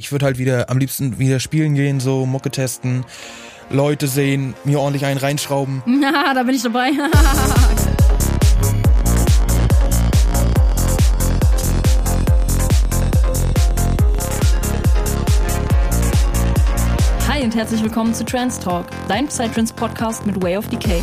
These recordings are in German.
Ich würde halt wieder am liebsten wieder spielen gehen, so Mucke testen, Leute sehen, mir ordentlich einen reinschrauben. Na, da bin ich dabei. Hi und herzlich willkommen zu Trans Talk, dein Psytrance Podcast mit Way of Decay.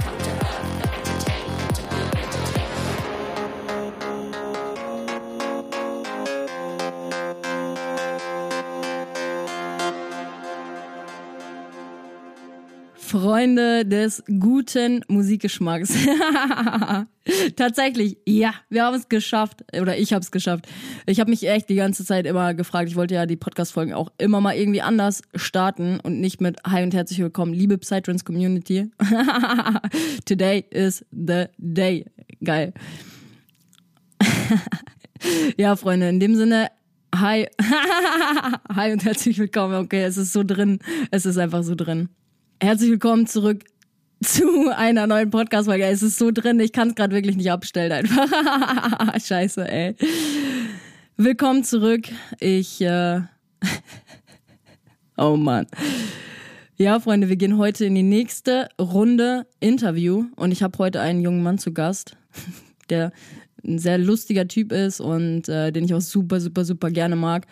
Freunde des guten Musikgeschmacks. Tatsächlich, ja, wir haben es geschafft. Oder ich habe es geschafft. Ich habe mich echt die ganze Zeit immer gefragt. Ich wollte ja die Podcast-Folgen auch immer mal irgendwie anders starten und nicht mit Hi und herzlich willkommen, liebe Psytrance Community. Today is the day. Geil. ja, Freunde, in dem Sinne, hi. hi und herzlich willkommen. Okay, es ist so drin. Es ist einfach so drin. Herzlich willkommen zurück zu einer neuen Podcast-Folge. Es ist so drin, ich kann es gerade wirklich nicht abstellen einfach. Scheiße, ey. Willkommen zurück. Ich, äh oh Mann. Ja, Freunde, wir gehen heute in die nächste Runde Interview und ich habe heute einen jungen Mann zu Gast, der ein sehr lustiger Typ ist und äh, den ich auch super, super, super gerne mag.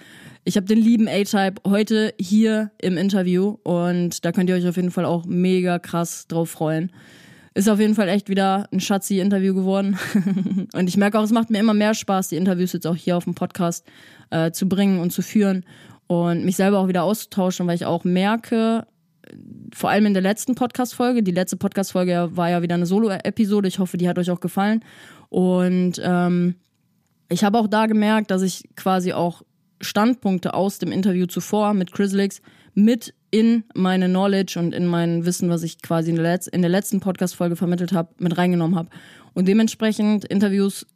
Ich habe den lieben A-Type heute hier im Interview und da könnt ihr euch auf jeden Fall auch mega krass drauf freuen. Ist auf jeden Fall echt wieder ein schatzi Interview geworden. und ich merke auch, es macht mir immer mehr Spaß, die Interviews jetzt auch hier auf dem Podcast äh, zu bringen und zu führen und mich selber auch wieder auszutauschen, weil ich auch merke, vor allem in der letzten Podcast-Folge, die letzte Podcast-Folge war ja wieder eine Solo-Episode, ich hoffe, die hat euch auch gefallen. Und ähm, ich habe auch da gemerkt, dass ich quasi auch Standpunkte aus dem Interview zuvor mit Chrislix mit in meine Knowledge und in mein Wissen, was ich quasi in der, Letz in der letzten Podcast-Folge vermittelt habe, mit reingenommen habe. Und dementsprechend Interviews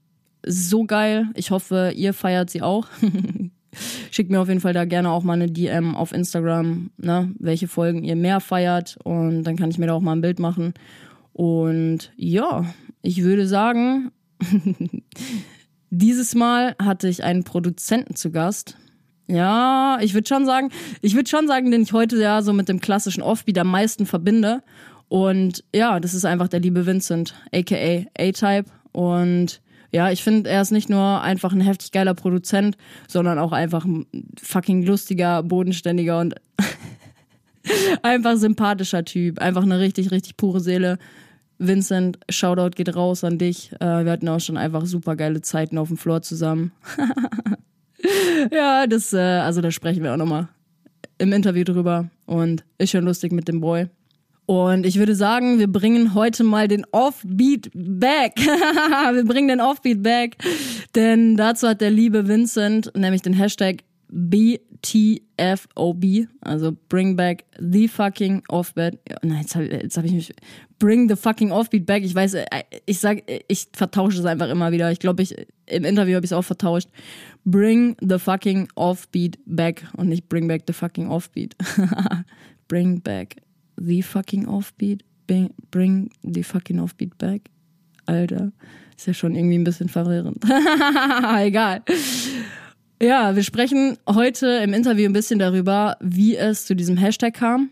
so geil. Ich hoffe, ihr feiert sie auch. Schickt mir auf jeden Fall da gerne auch mal eine DM auf Instagram, ne, welche Folgen ihr mehr feiert. Und dann kann ich mir da auch mal ein Bild machen. Und ja, ich würde sagen, Dieses Mal hatte ich einen Produzenten zu Gast. Ja, ich würde schon sagen, ich würde schon sagen, den ich heute ja so mit dem klassischen Offbeat am meisten verbinde. Und ja, das ist einfach der liebe Vincent, aka A-Type. Und ja, ich finde, er ist nicht nur einfach ein heftig geiler Produzent, sondern auch einfach ein fucking lustiger, bodenständiger und einfach sympathischer Typ. Einfach eine richtig, richtig pure Seele. Vincent, Shoutout geht raus an dich. Äh, wir hatten auch schon einfach super geile Zeiten auf dem Floor zusammen. ja, das, äh, also da sprechen wir auch nochmal im Interview drüber und ist schon lustig mit dem Boy. Und ich würde sagen, wir bringen heute mal den Offbeat back. wir bringen den Offbeat back, denn dazu hat der liebe Vincent nämlich den Hashtag BTFOB, also Bring Back the fucking Offbeat. Nein, jetzt habe hab ich mich. Bring the fucking Offbeat back. Ich weiß, äh, ich sag, ich vertausche es einfach immer wieder. Ich glaube, ich im Interview habe ich es auch vertauscht. Bring the fucking Offbeat back und nicht Bring back the fucking Offbeat. bring back the fucking Offbeat. Bring, bring the fucking Offbeat back. Alter, ist ja schon irgendwie ein bisschen verwirrend. Egal. Ja, wir sprechen heute im Interview ein bisschen darüber, wie es zu diesem Hashtag kam,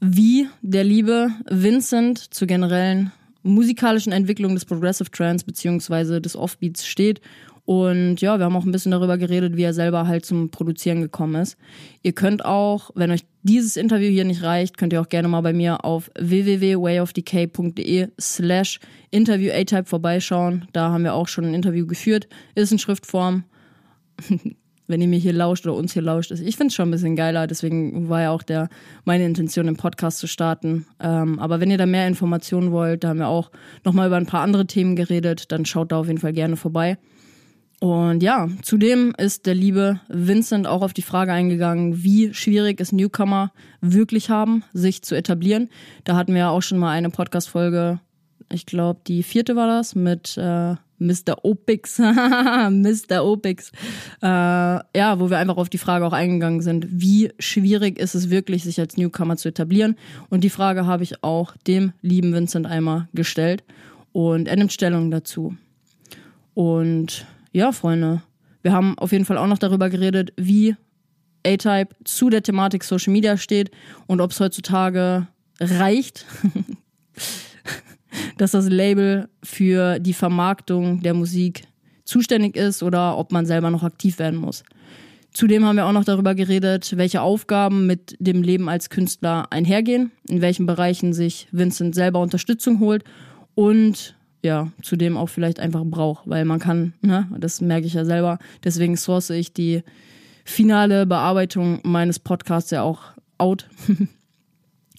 wie der liebe Vincent zur generellen musikalischen Entwicklung des Progressive Trance beziehungsweise des Offbeats steht. Und ja, wir haben auch ein bisschen darüber geredet, wie er selber halt zum Produzieren gekommen ist. Ihr könnt auch, wenn euch dieses Interview hier nicht reicht, könnt ihr auch gerne mal bei mir auf www.wayofdk.de slash interview A-Type vorbeischauen. Da haben wir auch schon ein Interview geführt. Ist in Schriftform. Wenn ihr mir hier lauscht oder uns hier lauscht. Ich finde es schon ein bisschen geiler, deswegen war ja auch der, meine Intention, den Podcast zu starten. Ähm, aber wenn ihr da mehr Informationen wollt, da haben wir auch nochmal über ein paar andere Themen geredet, dann schaut da auf jeden Fall gerne vorbei. Und ja, zudem ist der liebe Vincent auch auf die Frage eingegangen, wie schwierig es Newcomer wirklich haben, sich zu etablieren. Da hatten wir ja auch schon mal eine Podcast-Folge, ich glaube, die vierte war das, mit äh, Mr. Opix. Mr. Opix. Äh, ja, wo wir einfach auf die Frage auch eingegangen sind, wie schwierig ist es wirklich, sich als Newcomer zu etablieren. Und die Frage habe ich auch dem lieben Vincent einmal gestellt. Und er nimmt Stellung dazu. Und ja, Freunde, wir haben auf jeden Fall auch noch darüber geredet, wie A-Type zu der Thematik Social Media steht und ob es heutzutage reicht, dass das Label für die Vermarktung der Musik zuständig ist oder ob man selber noch aktiv werden muss. Zudem haben wir auch noch darüber geredet, welche Aufgaben mit dem Leben als Künstler einhergehen, in welchen Bereichen sich Vincent selber Unterstützung holt und ja, zudem auch vielleicht einfach braucht, weil man kann, ne, das merke ich ja selber, deswegen source ich die finale Bearbeitung meines Podcasts ja auch out.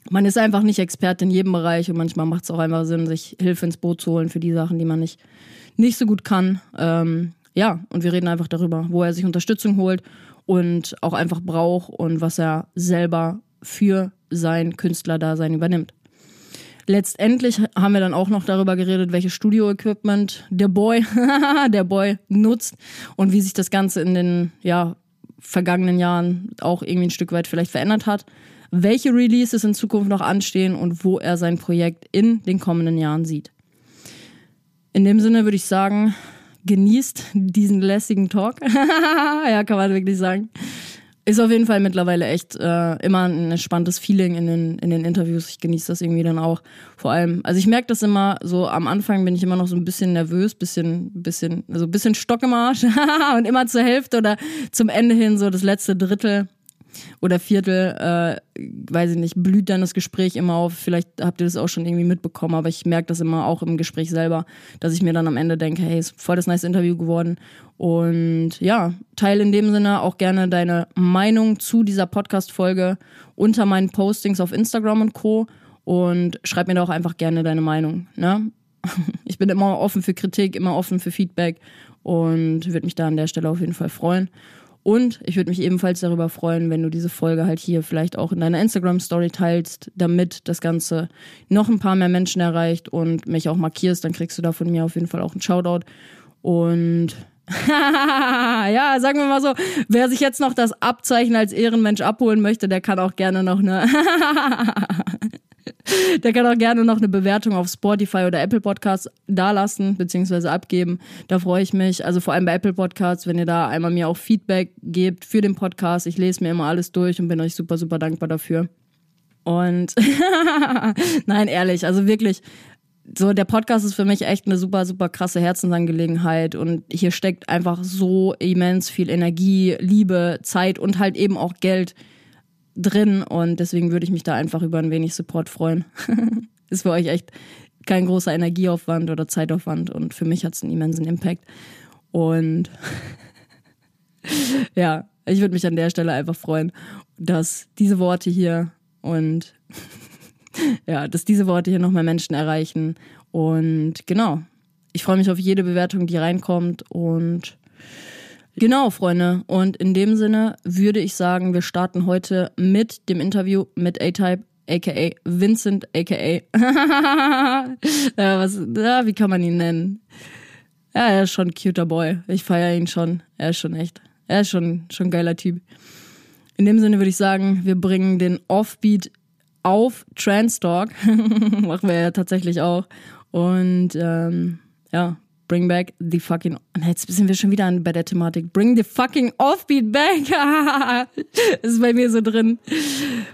man ist einfach nicht Experte in jedem Bereich und manchmal macht es auch einfach Sinn, sich Hilfe ins Boot zu holen für die Sachen, die man nicht, nicht so gut kann. Ähm, ja, und wir reden einfach darüber, wo er sich Unterstützung holt und auch einfach braucht und was er selber für sein Künstlerdasein übernimmt. Letztendlich haben wir dann auch noch darüber geredet, welches Studio-Equipment der Boy, der Boy nutzt und wie sich das Ganze in den ja, vergangenen Jahren auch irgendwie ein Stück weit vielleicht verändert hat, welche Releases in Zukunft noch anstehen und wo er sein Projekt in den kommenden Jahren sieht. In dem Sinne würde ich sagen, genießt diesen lässigen Talk. ja, kann man wirklich sagen. Ist auf jeden Fall mittlerweile echt äh, immer ein entspanntes Feeling in den, in den Interviews. Ich genieße das irgendwie dann auch. Vor allem, also ich merke das immer so am Anfang bin ich immer noch so ein bisschen nervös, bisschen, bisschen, also ein bisschen Stock im Arsch und immer zur Hälfte oder zum Ende hin so das letzte Drittel oder Viertel, äh, weiß ich nicht, blüht dann das Gespräch immer auf. Vielleicht habt ihr das auch schon irgendwie mitbekommen, aber ich merke das immer auch im Gespräch selber, dass ich mir dann am Ende denke, hey, ist voll das nice Interview geworden. Und ja, teile in dem Sinne auch gerne deine Meinung zu dieser Podcast-Folge unter meinen Postings auf Instagram und Co. Und schreib mir da auch einfach gerne deine Meinung. Ne? Ich bin immer offen für Kritik, immer offen für Feedback und würde mich da an der Stelle auf jeden Fall freuen. Und ich würde mich ebenfalls darüber freuen, wenn du diese Folge halt hier vielleicht auch in deiner Instagram-Story teilst, damit das Ganze noch ein paar mehr Menschen erreicht und mich auch markierst. Dann kriegst du da von mir auf jeden Fall auch einen Shoutout. Und ja, sagen wir mal so, wer sich jetzt noch das Abzeichen als Ehrenmensch abholen möchte, der kann auch gerne noch eine Der kann auch gerne noch eine Bewertung auf Spotify oder Apple Podcasts dalassen, beziehungsweise abgeben. Da freue ich mich. Also vor allem bei Apple Podcasts, wenn ihr da einmal mir auch Feedback gebt für den Podcast. Ich lese mir immer alles durch und bin euch super, super dankbar dafür. Und nein, ehrlich, also wirklich, so der Podcast ist für mich echt eine super, super krasse Herzensangelegenheit und hier steckt einfach so immens viel Energie, Liebe, Zeit und halt eben auch Geld drin und deswegen würde ich mich da einfach über ein wenig Support freuen. ist für euch echt kein großer Energieaufwand oder Zeitaufwand und für mich hat es einen immensen Impact. Und ja, ich würde mich an der Stelle einfach freuen, dass diese Worte hier und ja, dass diese Worte hier noch mehr Menschen erreichen. Und genau, ich freue mich auf jede Bewertung, die reinkommt und Genau, Freunde. Und in dem Sinne würde ich sagen, wir starten heute mit dem Interview mit A-Type, aka Vincent, aka. ja, was, ja, wie kann man ihn nennen? Ja, er ist schon ein cuter Boy. Ich feiere ihn schon. Er ist schon echt. Er ist schon, schon ein geiler Typ. In dem Sinne würde ich sagen, wir bringen den Offbeat auf Trans Talk. Machen wir ja tatsächlich auch. Und ähm, ja, Bring back the fucking. Jetzt sind wir schon wieder bei der Thematik. Bring the fucking offbeat back. ist bei mir so drin.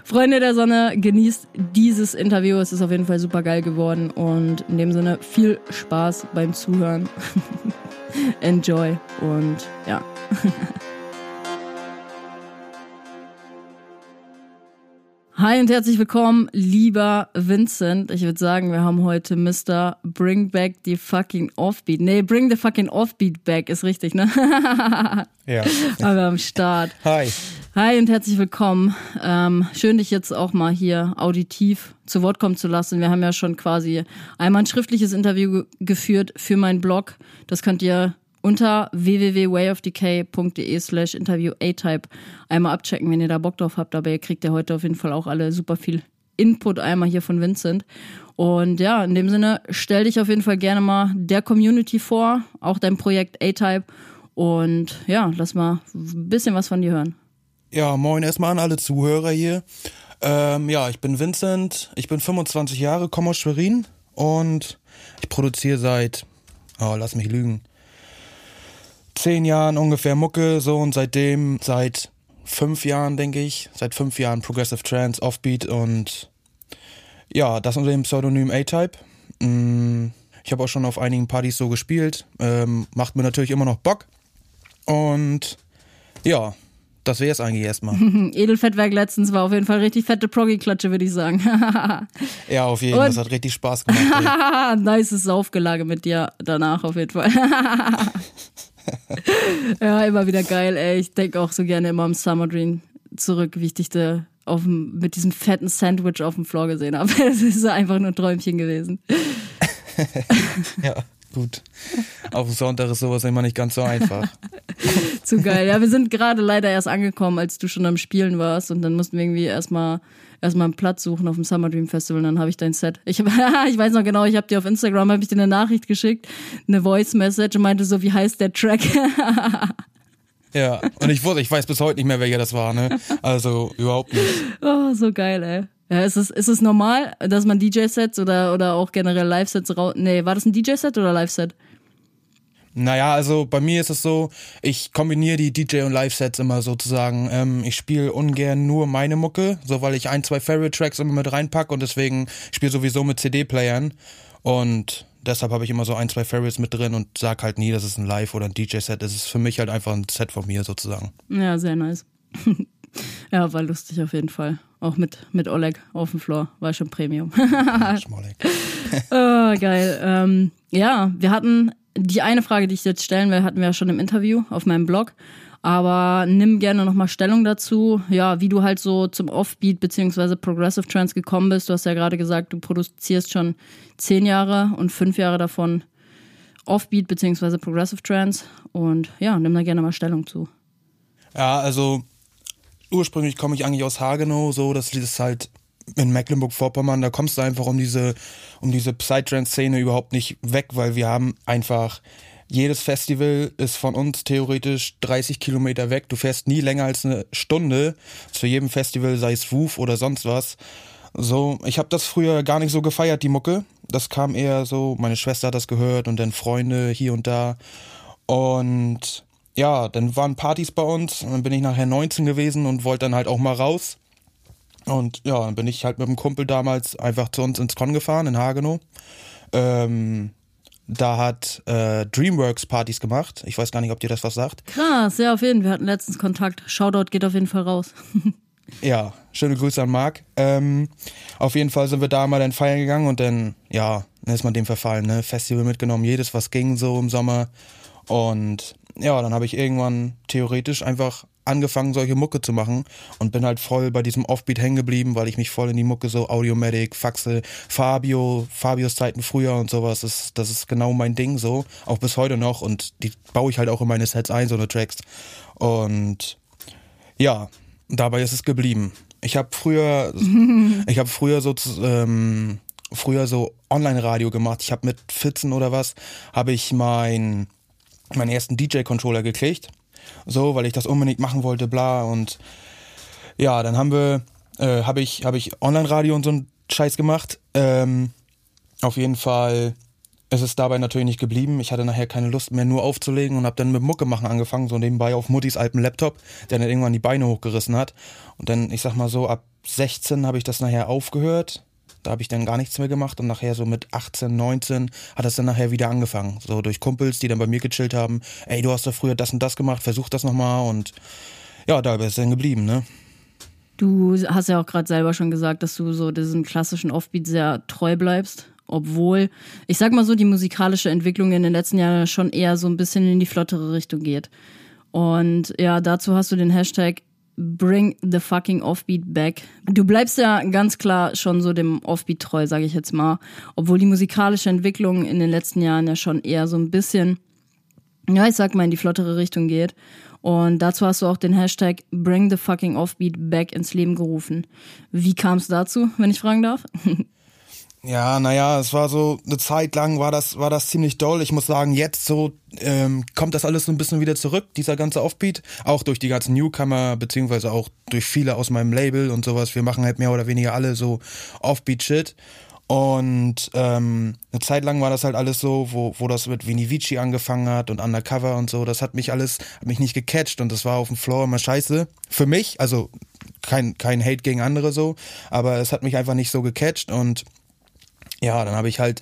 Freunde der Sonne, genießt dieses Interview. Es ist auf jeden Fall super geil geworden. Und in dem Sinne viel Spaß beim Zuhören. Enjoy und ja. Hi und herzlich willkommen, lieber Vincent. Ich würde sagen, wir haben heute Mr. Bring Back the fucking Offbeat. Nee, Bring the fucking Offbeat back ist richtig, ne? ja. Aber am Start. Hi. Hi und herzlich willkommen. Ähm, schön, dich jetzt auch mal hier auditiv zu Wort kommen zu lassen. Wir haben ja schon quasi einmal ein schriftliches Interview geführt für meinen Blog. Das könnt ihr unter www.wayofdecay.de slash interview A-Type einmal abchecken, wenn ihr da Bock drauf habt. Aber ihr kriegt ja heute auf jeden Fall auch alle super viel Input einmal hier von Vincent. Und ja, in dem Sinne, stell dich auf jeden Fall gerne mal der Community vor, auch dein Projekt A-Type. Und ja, lass mal ein bisschen was von dir hören. Ja, moin erstmal an alle Zuhörer hier. Ähm, ja, ich bin Vincent, ich bin 25 Jahre, komme aus Schwerin und ich produziere seit, oh, lass mich lügen, zehn Jahren ungefähr Mucke, so und seitdem, seit fünf Jahren, denke ich, seit fünf Jahren Progressive Trance, Offbeat und ja, das unter dem Pseudonym A-Type. Mm, ich habe auch schon auf einigen Partys so gespielt, ähm, macht mir natürlich immer noch Bock und ja, das wäre es eigentlich erstmal. Edelfettwerk letztens war auf jeden Fall richtig fette Proggy-Klatsche, würde ich sagen. ja, auf jeden Fall. Das hat richtig Spaß gemacht. nice Saufgelage mit dir danach auf jeden Fall. Ja, immer wieder geil, ey. Ich denke auch so gerne immer am Summer Dream zurück, wie ich dich da auf dem, mit diesem fetten Sandwich auf dem Floor gesehen habe. Es ist einfach nur ein Träumchen gewesen. ja gut. Auf dem Sonntag ist sowas immer nicht ganz so einfach. Zu geil. Ja, wir sind gerade leider erst angekommen, als du schon am Spielen warst und dann mussten wir irgendwie erstmal erstmal einen Platz suchen auf dem Summer Dream Festival und dann habe ich dein Set. Ich, hab, ich weiß noch genau, ich habe dir auf Instagram hab ich dir eine Nachricht geschickt, eine Voice Message und meinte so, wie heißt der Track? ja, und ich wusste, ich weiß bis heute nicht mehr, welcher das war, ne? Also überhaupt nicht. Oh, so geil, ey. Ja, ist es, ist es normal, dass man DJ-Sets oder, oder auch generell Live-Sets raus. Nee, war das ein DJ-Set oder Live-Set? Naja, also bei mir ist es so, ich kombiniere die DJ- und Live-Sets immer sozusagen. Ähm, ich spiele ungern nur meine Mucke, so weil ich ein, zwei Favorite-Tracks immer mit reinpacke und deswegen spiele sowieso mit CD-Playern. Und deshalb habe ich immer so ein, zwei Favorites mit drin und sag halt nie, dass es ein Live- oder ein DJ-Set ist. Es ist für mich halt einfach ein Set von mir sozusagen. Ja, sehr nice. ja, war lustig auf jeden Fall. Auch mit, mit Oleg auf dem Floor. War schon Premium. oh, geil. Ähm, ja, wir hatten die eine Frage, die ich jetzt stellen will, hatten wir ja schon im Interview auf meinem Blog. Aber nimm gerne nochmal Stellung dazu, ja, wie du halt so zum Offbeat bzw. Progressive Trance gekommen bist. Du hast ja gerade gesagt, du produzierst schon zehn Jahre und fünf Jahre davon Offbeat bzw. Progressive Trance. Und ja, nimm da gerne mal Stellung zu. Ja, also ursprünglich komme ich eigentlich aus Hagenow, so, das ist halt in Mecklenburg-Vorpommern, da kommst du einfach um diese, um diese Psytrance-Szene überhaupt nicht weg, weil wir haben einfach, jedes Festival ist von uns theoretisch 30 Kilometer weg. Du fährst nie länger als eine Stunde zu jedem Festival, sei es Wuf oder sonst was. So, ich habe das früher gar nicht so gefeiert, die Mucke. Das kam eher so, meine Schwester hat das gehört und dann Freunde hier und da. Und ja, dann waren Partys bei uns und dann bin ich nachher 19 gewesen und wollte dann halt auch mal raus. Und ja, dann bin ich halt mit dem Kumpel damals einfach zu uns ins Con gefahren in Hagenow. Ähm, da hat äh, Dreamworks Partys gemacht. Ich weiß gar nicht, ob dir das was sagt. Krass, ja, auf jeden Fall. Wir hatten letztens Kontakt. Shoutout geht auf jeden Fall raus. ja, schöne Grüße an Marc. Ähm, auf jeden Fall sind wir da mal dann feiern gegangen und dann, ja, dann ist man dem verfallen, ne? Festival mitgenommen, jedes, was ging so im Sommer. Und ja, dann habe ich irgendwann theoretisch einfach angefangen, solche Mucke zu machen und bin halt voll bei diesem Offbeat hängen geblieben, weil ich mich voll in die Mucke so Audiomatic, Faxe, Fabio, Fabios Zeiten früher und sowas, das, das ist genau mein Ding so, auch bis heute noch und die baue ich halt auch in meine Sets ein, so eine Tracks und ja, dabei ist es geblieben. Ich habe früher, ich habe früher so, ähm, früher so Online-Radio gemacht. Ich habe mit 14 oder was, habe ich mein meinen ersten DJ-Controller gekriegt. So, weil ich das unbedingt machen wollte, bla. Und ja, dann haben wir, äh, habe ich, habe ich Online-Radio und so einen Scheiß gemacht. Ähm, auf jeden Fall ist es dabei natürlich nicht geblieben. Ich hatte nachher keine Lust mehr, nur aufzulegen und habe dann mit Mucke machen angefangen, so nebenbei auf Muttis alten Laptop, der dann irgendwann die Beine hochgerissen hat. Und dann, ich sag mal so, ab 16 habe ich das nachher aufgehört da habe ich dann gar nichts mehr gemacht und nachher so mit 18, 19 hat das dann nachher wieder angefangen. So durch Kumpels, die dann bei mir gechillt haben. Ey, du hast doch früher das und das gemacht, versuch das nochmal und ja, da ist es dann geblieben, ne? Du hast ja auch gerade selber schon gesagt, dass du so diesem klassischen Offbeat sehr treu bleibst. Obwohl, ich sag mal so, die musikalische Entwicklung in den letzten Jahren schon eher so ein bisschen in die flottere Richtung geht. Und ja, dazu hast du den Hashtag Bring the fucking Offbeat back. Du bleibst ja ganz klar schon so dem Offbeat treu, sage ich jetzt mal. Obwohl die musikalische Entwicklung in den letzten Jahren ja schon eher so ein bisschen ja, ich sag mal, in die flottere Richtung geht. Und dazu hast du auch den Hashtag Bring the fucking Offbeat back ins Leben gerufen. Wie kam es dazu, wenn ich fragen darf? Ja, naja, es war so eine Zeit lang war das war das ziemlich doll. Ich muss sagen, jetzt so ähm, kommt das alles so ein bisschen wieder zurück, dieser ganze Offbeat, auch durch die ganzen Newcomer beziehungsweise auch durch viele aus meinem Label und sowas. Wir machen halt mehr oder weniger alle so Offbeat Shit. Und ähm, eine Zeit lang war das halt alles so, wo, wo das mit Vini Vici angefangen hat und Undercover und so. Das hat mich alles, hat mich nicht gecatcht und das war auf dem Floor immer scheiße. Für mich, also kein, kein Hate gegen andere so, aber es hat mich einfach nicht so gecatcht und ja, dann habe ich halt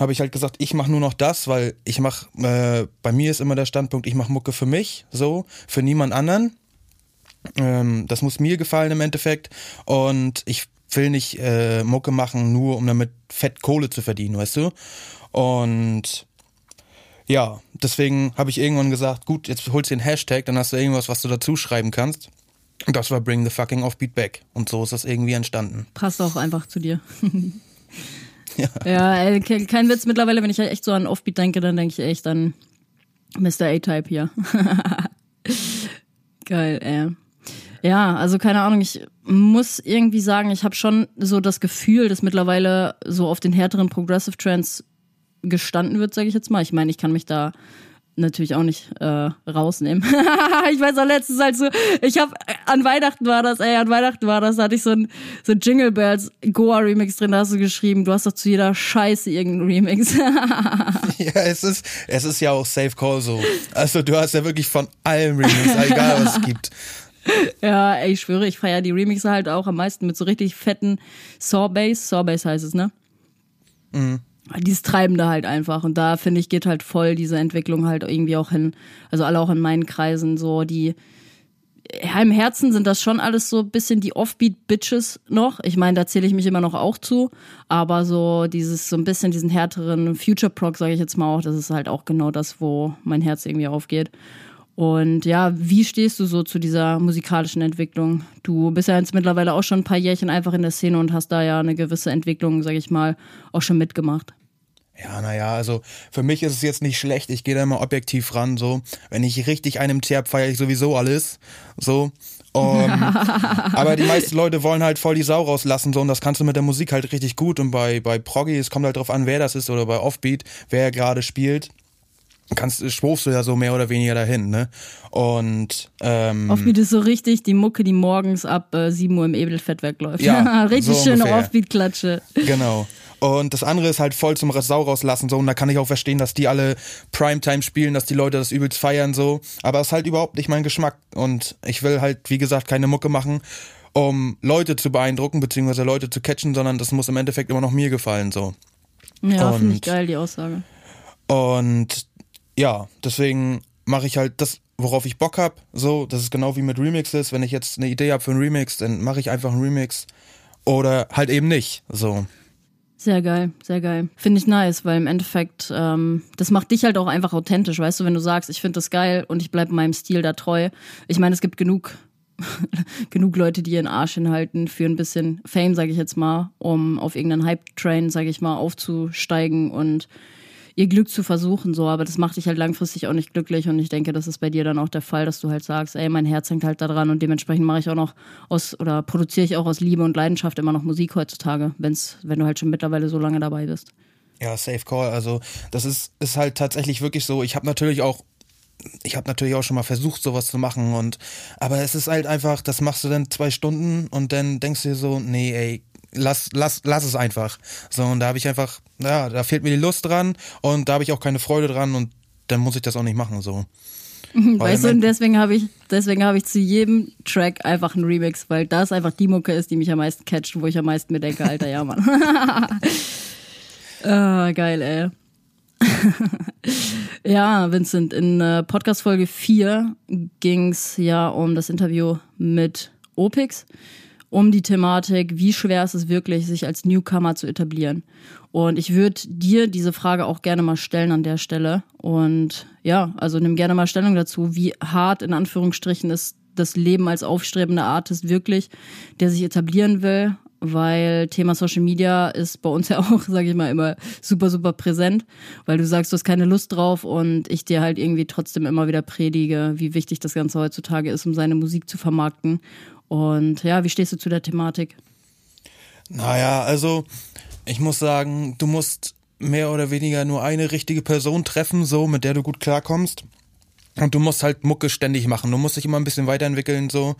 habe ich halt gesagt, ich mache nur noch das, weil ich mache, äh, bei mir ist immer der Standpunkt, ich mache Mucke für mich, so, für niemand anderen. Ähm, das muss mir gefallen im Endeffekt. Und ich will nicht äh, Mucke machen, nur um damit Fett Kohle zu verdienen, weißt du? Und ja, deswegen habe ich irgendwann gesagt, gut, jetzt holst du den Hashtag, dann hast du irgendwas, was du dazu schreiben kannst. Und das war Bring the fucking Offbeat Back. Und so ist das irgendwie entstanden. Passt auch einfach zu dir. ja, ja ey, kein Witz. Mittlerweile, wenn ich halt echt so an Offbeat denke, dann denke ich echt an Mr. A-Type hier. Geil, ey. Ja, also keine Ahnung, ich muss irgendwie sagen, ich habe schon so das Gefühl, dass mittlerweile so auf den härteren Progressive Trends gestanden wird, sage ich jetzt mal. Ich meine, ich kann mich da natürlich auch nicht äh, rausnehmen. ich weiß auch letztens halt so, ich habe an Weihnachten war das, ey, an Weihnachten war das, da hatte ich so ein so Jingle Bells Goa Remix drin, da hast du geschrieben, du hast doch zu jeder Scheiße irgendeinen Remix. ja, es ist es ist ja auch Safe Call so. Also du hast ja wirklich von allem Remix, egal was es gibt. ja, ey, ich schwöre, ich feiere die Remixe halt auch am meisten mit so richtig fetten Sawbass. Sawbass heißt es, ne? Mhm. Dieses Treibende halt einfach. Und da finde ich, geht halt voll diese Entwicklung halt irgendwie auch hin. Also alle auch in meinen Kreisen so, die ja, im Herzen sind das schon alles so ein bisschen die Offbeat-Bitches noch. Ich meine, da zähle ich mich immer noch auch zu. Aber so dieses, so ein bisschen diesen härteren Future-Prog, sage ich jetzt mal auch, das ist halt auch genau das, wo mein Herz irgendwie aufgeht. Und ja, wie stehst du so zu dieser musikalischen Entwicklung? Du bist ja jetzt mittlerweile auch schon ein paar Jährchen einfach in der Szene und hast da ja eine gewisse Entwicklung, sag ich mal, auch schon mitgemacht. Ja, naja, also für mich ist es jetzt nicht schlecht. Ich gehe da immer objektiv ran. So, wenn ich richtig einem hab, feiere ich sowieso alles. So. Um, aber die meisten Leute wollen halt voll die Sau rauslassen, so, und das kannst du mit der Musik halt richtig gut. Und bei, bei Proggy, es kommt halt drauf an, wer das ist, oder bei Offbeat, wer gerade spielt kannst schwurfst du ja so mehr oder weniger dahin, ne? Und ähm, Offbeat ist so richtig die Mucke, die morgens ab äh, 7 Uhr im Edelfettwerk läuft. Ja, richtig so schöne Offbeat-Klatsche. Genau. Und das andere ist halt voll zum Sau rauslassen, so. Und da kann ich auch verstehen, dass die alle Primetime spielen, dass die Leute das übelst feiern, so. Aber es ist halt überhaupt nicht mein Geschmack. Und ich will halt, wie gesagt, keine Mucke machen, um Leute zu beeindrucken, beziehungsweise Leute zu catchen, sondern das muss im Endeffekt immer noch mir gefallen, so. Ja, finde ich geil, die Aussage. Und ja, deswegen mache ich halt das, worauf ich Bock hab. So, das ist genau wie mit Remixes. Wenn ich jetzt eine Idee habe für einen Remix, dann mache ich einfach einen Remix. Oder halt eben nicht. So. Sehr geil, sehr geil. Finde ich nice, weil im Endeffekt, ähm, das macht dich halt auch einfach authentisch, weißt du, wenn du sagst, ich finde das geil und ich bleibe meinem Stil da treu. Ich meine, es gibt genug, genug Leute, die ihren Arsch hinhalten für ein bisschen Fame, sage ich jetzt mal, um auf irgendeinen Hype-Train, sage ich mal, aufzusteigen und ihr Glück zu versuchen, so, aber das macht dich halt langfristig auch nicht glücklich und ich denke, das ist bei dir dann auch der Fall, dass du halt sagst, ey, mein Herz hängt halt da dran und dementsprechend mache ich auch noch aus oder produziere ich auch aus Liebe und Leidenschaft immer noch Musik heutzutage, wenn's, wenn du halt schon mittlerweile so lange dabei bist. Ja, Safe Call, also das ist, ist halt tatsächlich wirklich so, ich habe natürlich auch ich habe natürlich auch schon mal versucht, sowas zu machen und aber es ist halt einfach, das machst du dann zwei Stunden und dann denkst du dir so, nee, ey, lass, lass, lass es einfach. So, und da habe ich einfach, ja, da fehlt mir die Lust dran und da habe ich auch keine Freude dran und dann muss ich das auch nicht machen. So. Weißt du, und deswegen habe ich, deswegen habe ich zu jedem Track einfach einen Remix, weil das einfach die Mucke ist, die mich am meisten catcht, wo ich am meisten mir denke, Alter, ja, Mann. ah, geil, ey. ja, Vincent, in äh, Podcast Folge 4 ging es ja um das Interview mit Opix um die Thematik, wie schwer ist es wirklich, sich als Newcomer zu etablieren. Und ich würde dir diese Frage auch gerne mal stellen an der Stelle. Und ja, also nimm gerne mal Stellung dazu, wie hart in Anführungsstrichen ist das Leben als aufstrebender Artist wirklich, der sich etablieren will. weil Thema Social Media ist bei uns ja auch, sage ich mal, immer super, super präsent, weil du sagst, du hast keine Lust drauf und ich dir halt irgendwie trotzdem immer wieder predige, wie wichtig das Ganze heutzutage ist, um seine Musik zu vermarkten. Und ja, wie stehst du zu der Thematik? Naja, also ich muss sagen, du musst mehr oder weniger nur eine richtige Person treffen, so mit der du gut klarkommst. Und du musst halt Mucke ständig machen. Du musst dich immer ein bisschen weiterentwickeln. So,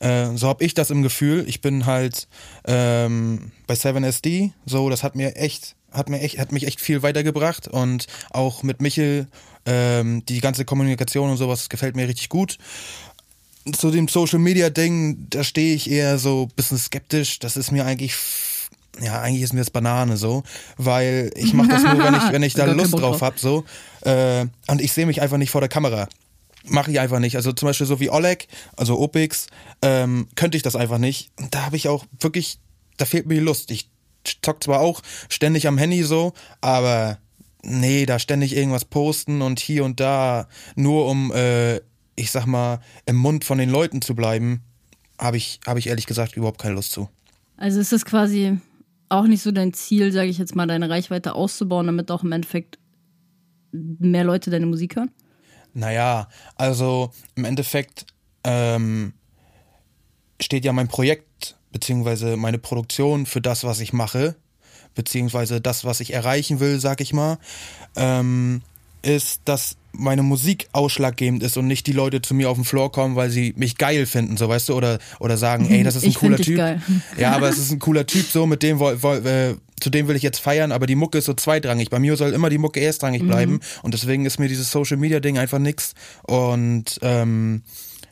äh, so habe ich das im Gefühl. Ich bin halt ähm, bei 7SD. So, das hat mir echt, hat mir echt, hat mich echt viel weitergebracht. Und auch mit Michel ähm, die ganze Kommunikation und sowas gefällt mir richtig gut. Zu dem Social Media Ding, da stehe ich eher so bisschen skeptisch. Das ist mir eigentlich ja, eigentlich ist mir das Banane so, weil ich mache das nur, wenn ich, wenn ich da Lust drauf habe, so. Äh, und ich sehe mich einfach nicht vor der Kamera. Mache ich einfach nicht. Also zum Beispiel so wie Oleg, also Opix, ähm, könnte ich das einfach nicht. Da habe ich auch wirklich, da fehlt mir die Lust. Ich zock zwar auch ständig am Handy so, aber nee, da ständig irgendwas posten und hier und da, nur um, äh, ich sag mal, im Mund von den Leuten zu bleiben, habe ich, hab ich ehrlich gesagt überhaupt keine Lust zu. Also ist das quasi auch nicht so dein Ziel, sage ich jetzt mal, deine Reichweite auszubauen, damit auch im Endeffekt mehr Leute deine Musik hören? Naja, also im Endeffekt ähm, steht ja mein Projekt beziehungsweise meine Produktion für das, was ich mache, beziehungsweise das, was ich erreichen will, sag ich mal, ähm, ist, dass meine Musik ausschlaggebend ist und nicht die Leute zu mir auf den Floor kommen, weil sie mich geil finden, so weißt du, oder oder sagen, ey, das ist ein ich cooler Typ. Geil. Ja, aber es ist ein cooler Typ, so mit dem äh, zu dem will ich jetzt feiern, aber die Mucke ist so zweitrangig. Bei mir soll immer die Mucke erstrangig mhm. bleiben und deswegen ist mir dieses Social Media Ding einfach nix. Und ähm,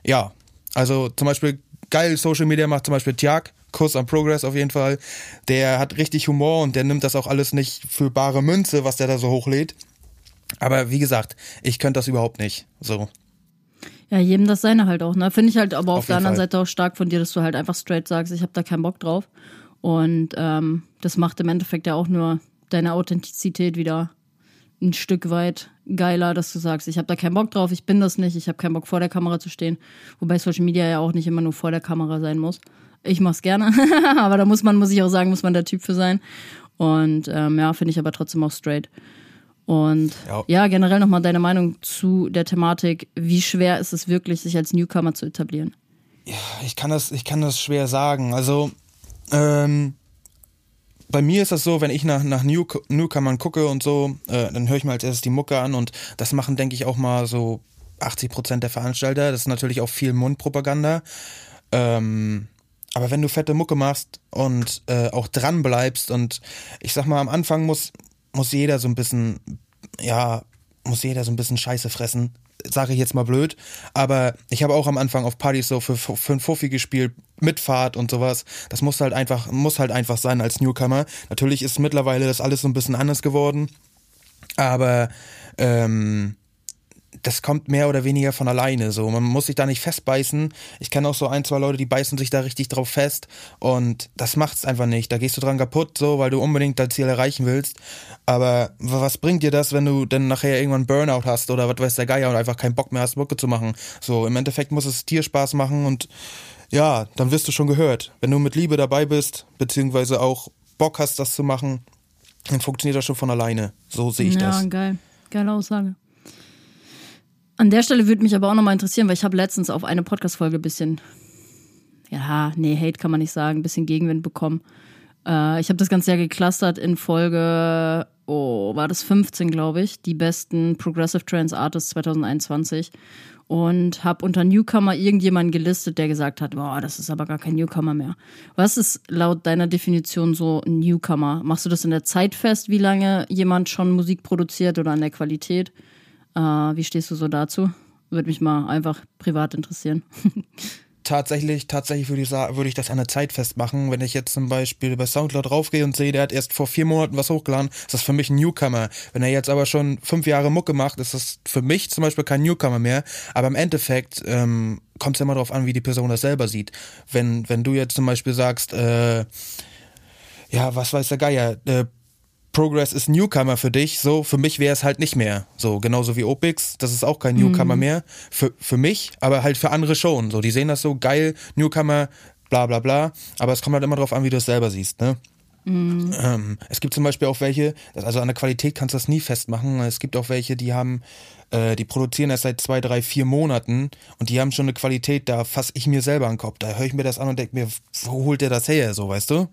ja, also zum Beispiel geil Social Media macht zum Beispiel Tiag, Kuss am Progress auf jeden Fall. Der hat richtig Humor und der nimmt das auch alles nicht für bare Münze, was der da so hochlädt. Aber wie gesagt, ich könnte das überhaupt nicht. So. Ja, jedem das seine halt auch, ne? Finde ich halt aber auf, auf der anderen Fall. Seite auch stark von dir, dass du halt einfach straight sagst, ich habe da keinen Bock drauf. Und ähm, das macht im Endeffekt ja auch nur deine Authentizität wieder ein Stück weit geiler, dass du sagst, ich habe da keinen Bock drauf, ich bin das nicht, ich habe keinen Bock vor der Kamera zu stehen. Wobei Social Media ja auch nicht immer nur vor der Kamera sein muss. Ich mach's gerne, aber da muss man, muss ich auch sagen, muss man der Typ für sein. Und ähm, ja, finde ich aber trotzdem auch straight. Und ja, ja generell nochmal deine Meinung zu der Thematik. Wie schwer ist es wirklich, sich als Newcomer zu etablieren? Ja, ich kann das, ich kann das schwer sagen. Also, ähm, bei mir ist das so, wenn ich nach, nach New, Newcomern gucke und so, äh, dann höre ich mir als erstes die Mucke an und das machen, denke ich, auch mal so 80 Prozent der Veranstalter. Das ist natürlich auch viel Mundpropaganda. Ähm, aber wenn du fette Mucke machst und äh, auch dran bleibst und ich sag mal, am Anfang muss, muss jeder so ein bisschen, ja, muss jeder so ein bisschen Scheiße fressen. Sage ich jetzt mal blöd. Aber ich habe auch am Anfang auf Partys so für, für einen Fuffi gespielt, mit Fahrt und sowas. Das muss halt einfach, muss halt einfach sein als Newcomer. Natürlich ist mittlerweile das alles so ein bisschen anders geworden. Aber ähm, das kommt mehr oder weniger von alleine. So, man muss sich da nicht festbeißen. Ich kenne auch so ein, zwei Leute, die beißen sich da richtig drauf fest und das macht's einfach nicht. Da gehst du dran kaputt, so, weil du unbedingt dein Ziel erreichen willst. Aber was bringt dir das, wenn du dann nachher irgendwann Burnout hast oder was weiß der Geier und einfach keinen Bock mehr hast, Mucke zu machen? So, im Endeffekt muss es dir Spaß machen und ja, dann wirst du schon gehört. Wenn du mit Liebe dabei bist, beziehungsweise auch Bock hast, das zu machen, dann funktioniert das schon von alleine. So sehe ich ja, das. Ja, geil. Geile Aussage. An der Stelle würde mich aber auch nochmal interessieren, weil ich habe letztens auf eine Podcast-Folge ein bisschen, ja, nee, Hate kann man nicht sagen, ein bisschen Gegenwind bekommen. Äh, ich habe das Ganze ja geclustert in Folge, oh, war das 15, glaube ich, die besten Progressive Trance Artists 2021 und habe unter Newcomer irgendjemanden gelistet, der gesagt hat, boah, das ist aber gar kein Newcomer mehr. Was ist laut deiner Definition so ein Newcomer? Machst du das in der Zeit fest, wie lange jemand schon Musik produziert oder an der Qualität? Äh, wie stehst du so dazu? Würde mich mal einfach privat interessieren. tatsächlich, tatsächlich würde ich würde ich das an der Zeit festmachen. Wenn ich jetzt zum Beispiel bei Soundcloud draufgehe und sehe, der hat erst vor vier Monaten was hochgeladen, ist das für mich ein Newcomer. Wenn er jetzt aber schon fünf Jahre Mucke macht, ist das für mich zum Beispiel kein Newcomer mehr. Aber im Endeffekt ähm, kommt es immer darauf an, wie die Person das selber sieht. Wenn, wenn du jetzt zum Beispiel sagst, äh, ja, was weiß der Geier, äh, Progress ist Newcomer für dich, so für mich wäre es halt nicht mehr. So genauso wie Opix, das ist auch kein Newcomer mhm. mehr für für mich, aber halt für andere schon. So die sehen das so geil, Newcomer bla bla bla. Aber es kommt halt immer darauf an, wie du es selber siehst, ne? Mhm. Ähm, es gibt zum Beispiel auch welche, also an der Qualität kannst du das nie festmachen. Es gibt auch welche, die haben, äh, die produzieren erst seit zwei, drei, vier Monaten und die haben schon eine Qualität, da fasse ich mir selber an den Kopf. Da höre ich mir das an und denke mir, wo holt der das her, so weißt du?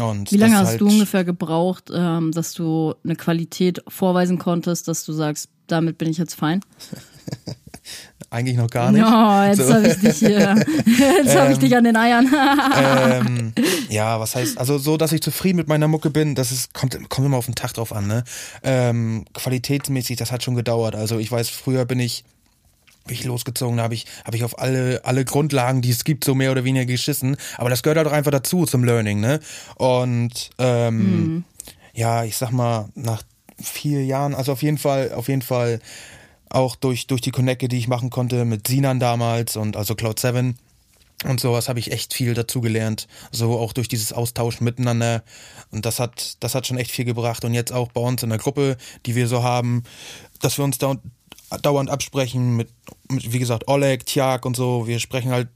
Und Wie lange hast halt, du ungefähr gebraucht, ähm, dass du eine Qualität vorweisen konntest, dass du sagst, damit bin ich jetzt fein? Eigentlich noch gar nicht. Ja, jetzt So. habe ich dich hier. Jetzt habe ich dich an den Eiern. ähm, ja, was heißt, also so, dass ich zufrieden mit meiner Mucke bin, das ist, kommt, kommt immer auf den Tag drauf an, ne? Ähm, qualitätsmäßig, das hat schon gedauert. Also ich weiß, früher bin ich, bin ich losgezogen, da habe ich, habe ich auf alle, alle Grundlagen, die es gibt, so mehr oder weniger geschissen. Aber das gehört halt auch einfach dazu zum Learning, ne? Und ähm, ja, ich sag mal, nach vier Jahren, also auf jeden Fall, auf jeden Fall auch durch, durch die Connecte, die ich machen konnte mit Sinan damals und also Cloud 7 und sowas habe ich echt viel dazu gelernt. So auch durch dieses Austauschen miteinander. Und das hat, das hat schon echt viel gebracht. Und jetzt auch bei uns in der Gruppe, die wir so haben, dass wir uns da dauernd absprechen mit, mit wie gesagt, Oleg, Tjag und so. Wir sprechen halt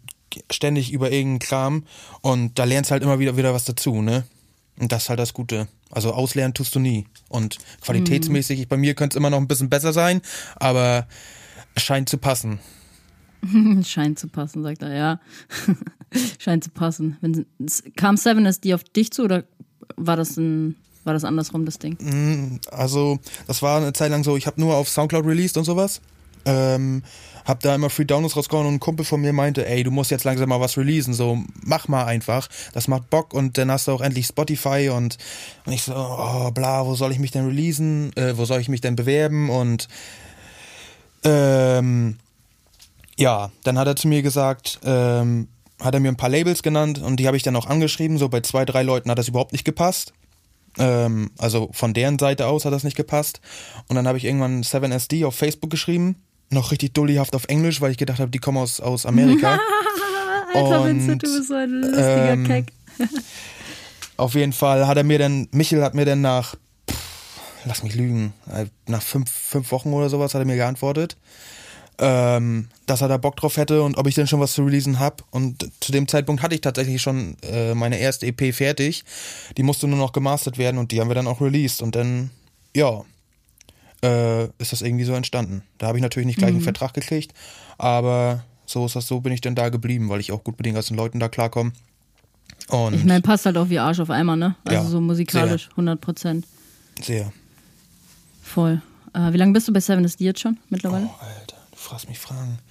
ständig über irgendeinen Kram und da lernst halt immer wieder wieder was dazu, ne? Und das ist halt das Gute. Also auslernen tust du nie. Und qualitätsmäßig, ich, bei mir könnte es immer noch ein bisschen besser sein, aber es scheint zu passen. Scheint zu passen, sagt er, ja. Scheint zu passen. Wenn, kam Seven SD auf dich zu oder war das ein, war das andersrum, das Ding? Also, das war eine Zeit lang so, ich habe nur auf Soundcloud released und sowas. Ähm, hab da immer Free Downloads rausgehauen und ein Kumpel von mir meinte, ey, du musst jetzt langsam mal was releasen, so mach mal einfach. Das macht Bock und dann hast du auch endlich Spotify und, und ich so, oh, bla, wo soll ich mich denn releasen? Äh, wo soll ich mich denn bewerben? Und ähm, ja, dann hat er zu mir gesagt, ähm, hat er mir ein paar Labels genannt und die habe ich dann auch angeschrieben. So bei zwei, drei Leuten hat das überhaupt nicht gepasst. Ähm, also von deren Seite aus hat das nicht gepasst. Und dann habe ich irgendwann 7SD auf Facebook geschrieben. Noch richtig dullyhaft auf Englisch, weil ich gedacht habe, die kommen aus, aus Amerika. Alter, Und, Vincent, du bist so ein lustiger ähm, Keck. Auf jeden Fall hat er mir dann, Michel hat mir dann nach, pff, lass mich lügen, äh, nach fünf, fünf Wochen oder sowas hat er mir geantwortet, ähm, dass er da Bock drauf hätte und ob ich denn schon was zu releasen hab. Und zu dem Zeitpunkt hatte ich tatsächlich schon äh, meine erste EP fertig. Die musste nur noch gemastert werden und die haben wir dann auch released. Und dann, ja, äh, ist das irgendwie so entstanden. Da habe ich natürlich nicht gleich einen Vertrag gekriegt, aber so ist das, so bin ich dann da geblieben, weil ich auch gut mit den ganzen Leuten da klarkomme. Und Ich meine, passt halt auch wie Arsch auf Eimer, ne? Also Ja, so musikalisch, 100 Prozent. sehr. Voll. Äh, wie lange bist du bei Seven SD jetzt schon mittlerweile? Oh, Alter, du fragst mich Fragen.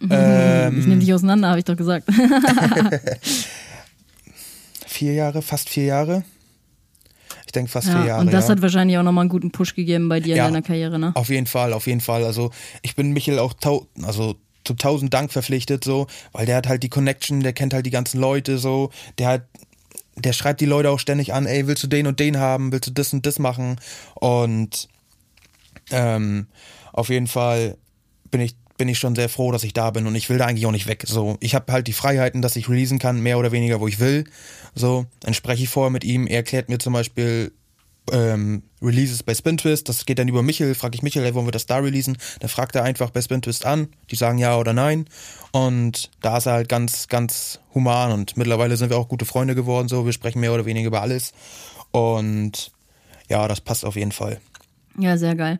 Ich Ähm, nehme dich auseinander, habe ich doch gesagt. vier Jahre, fast vier Jahre. Ich denke fast vier ja, Jahre. und das ja. hat wahrscheinlich auch nochmal einen guten Push gegeben bei dir Ja. in deiner Karriere, ne? Auf jeden Fall, auf jeden Fall. Also ich bin Michel auch also zu tausend Dank verpflichtet, so, weil der hat halt die Connection, der kennt halt die ganzen Leute, so, der hat, der schreibt die Leute auch ständig an, ey, willst du den und den haben, willst du das und das machen? Und ähm, auf jeden Fall bin ich bin ich schon sehr froh, dass ich da bin und ich will da eigentlich auch nicht weg. So, ich habe halt die Freiheiten, dass ich releasen kann, mehr oder weniger, wo ich will. So, dann spreche ich vorher mit ihm. Er erklärt mir zum Beispiel ähm, Releases bei Spintwist. Das geht dann über Michel. Frage ich Michel, ey, wollen wir das da releasen? Dann fragt er einfach bei Spintwist an. Die sagen ja oder nein. Und da ist er halt ganz, ganz human und mittlerweile sind wir auch gute Freunde geworden. So, wir sprechen mehr oder weniger über alles. Und ja, das passt auf jeden Fall. Ja, sehr geil.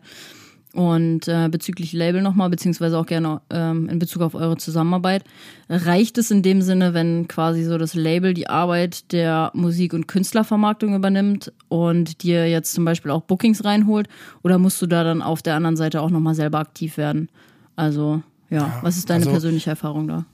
Und äh, bezüglich Label nochmal, beziehungsweise auch gerne ähm, in Bezug auf eure Zusammenarbeit, reicht es in dem Sinne, wenn quasi so das Label die Arbeit der Musik- und Künstlervermarktung übernimmt und dir jetzt zum Beispiel auch Bookings reinholt? Oder musst du da dann auf der anderen Seite auch nochmal selber aktiv werden? Also, ja, was ist deine also- persönliche Erfahrung da?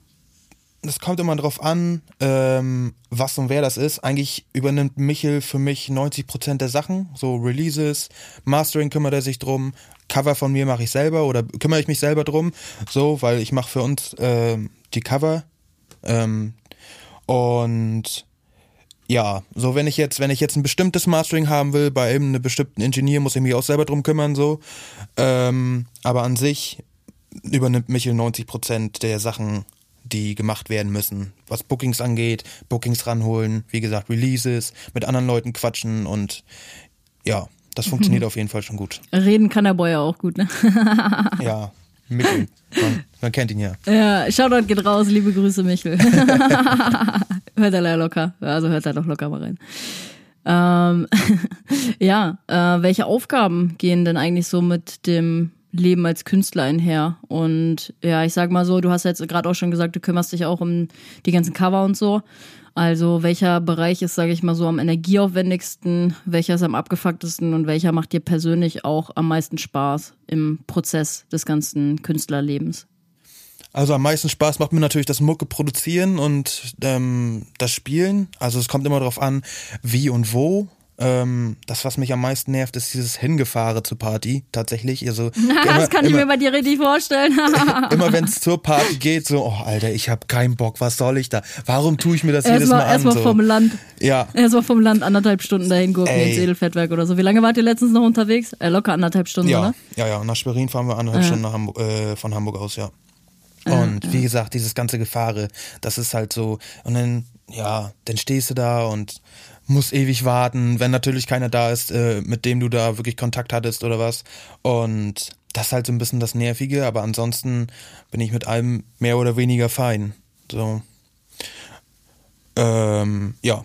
Es kommt immer drauf an, ähm, was und wer das ist. Eigentlich übernimmt Michel für mich 90% der Sachen. So Releases, Mastering kümmert er sich drum, Cover von mir mache ich selber oder kümmere ich mich selber drum. So, weil ich mache für uns ähm, die Cover. Ähm, und ja, so wenn ich jetzt, wenn ich jetzt ein bestimmtes Mastering haben will, bei einem bestimmten Ingenieur, muss ich mich auch selber drum kümmern, so. Ähm, aber an sich übernimmt Michel 90% der Sachen, die gemacht werden müssen. Was Bookings angeht, Bookings ranholen, wie gesagt, Releases, mit anderen Leuten quatschen und ja, das funktioniert auf jeden Fall schon gut. Reden kann der Boy ja auch gut, ne? Ja, Michel. Man, man, kennt ihn ja. Ja, Shoutout geht raus, liebe Grüße, Michel. hört er ja locker. Also hört er doch locker mal rein. Ähm, ja, äh, welche Aufgaben gehen denn eigentlich so mit dem Leben als Künstler einher? Und ja, ich sag mal so, du hast jetzt gerade auch schon gesagt, du kümmerst dich auch um die ganzen Cover und so. Also welcher Bereich ist, sage ich mal so, am energieaufwendigsten, welcher ist am abgefucktesten und welcher macht dir persönlich auch am meisten Spaß im Prozess des ganzen Künstlerlebens? Also am meisten Spaß macht mir natürlich das Mucke produzieren und ähm, das Spielen. Also es kommt immer darauf an, wie und wo. Ähm, das, was mich am meisten nervt, ist dieses Hingefahre zur Party, tatsächlich. Also, immer, das kann ich immer, mir bei dir richtig vorstellen. immer wenn es zur Party geht, so, oh Alter, ich habe keinen Bock, was soll ich da? Warum tue ich mir das erst jedes mal, Mal an? Erstmal so? vom Land. Ja. Erstmal vom Land anderthalb Stunden dahin gurken ins Edelfettwerk oder so. Wie lange wart ihr letztens noch unterwegs? Äh, locker anderthalb Stunden, ja, oder? Ja, ja, nach Schwerin fahren wir anderthalb ja. Stunden nach Hamburg, äh, von Hamburg aus, ja. Und ja, wie gesagt, dieses ganze Gefahre, das ist halt so, und dann, ja, dann stehst du da und muss ewig warten, wenn natürlich keiner da ist, äh, mit dem du da wirklich Kontakt hattest oder was. Und das ist halt so ein bisschen das Nervige, aber ansonsten bin ich mit allem mehr oder weniger fein. So. Ähm, ja.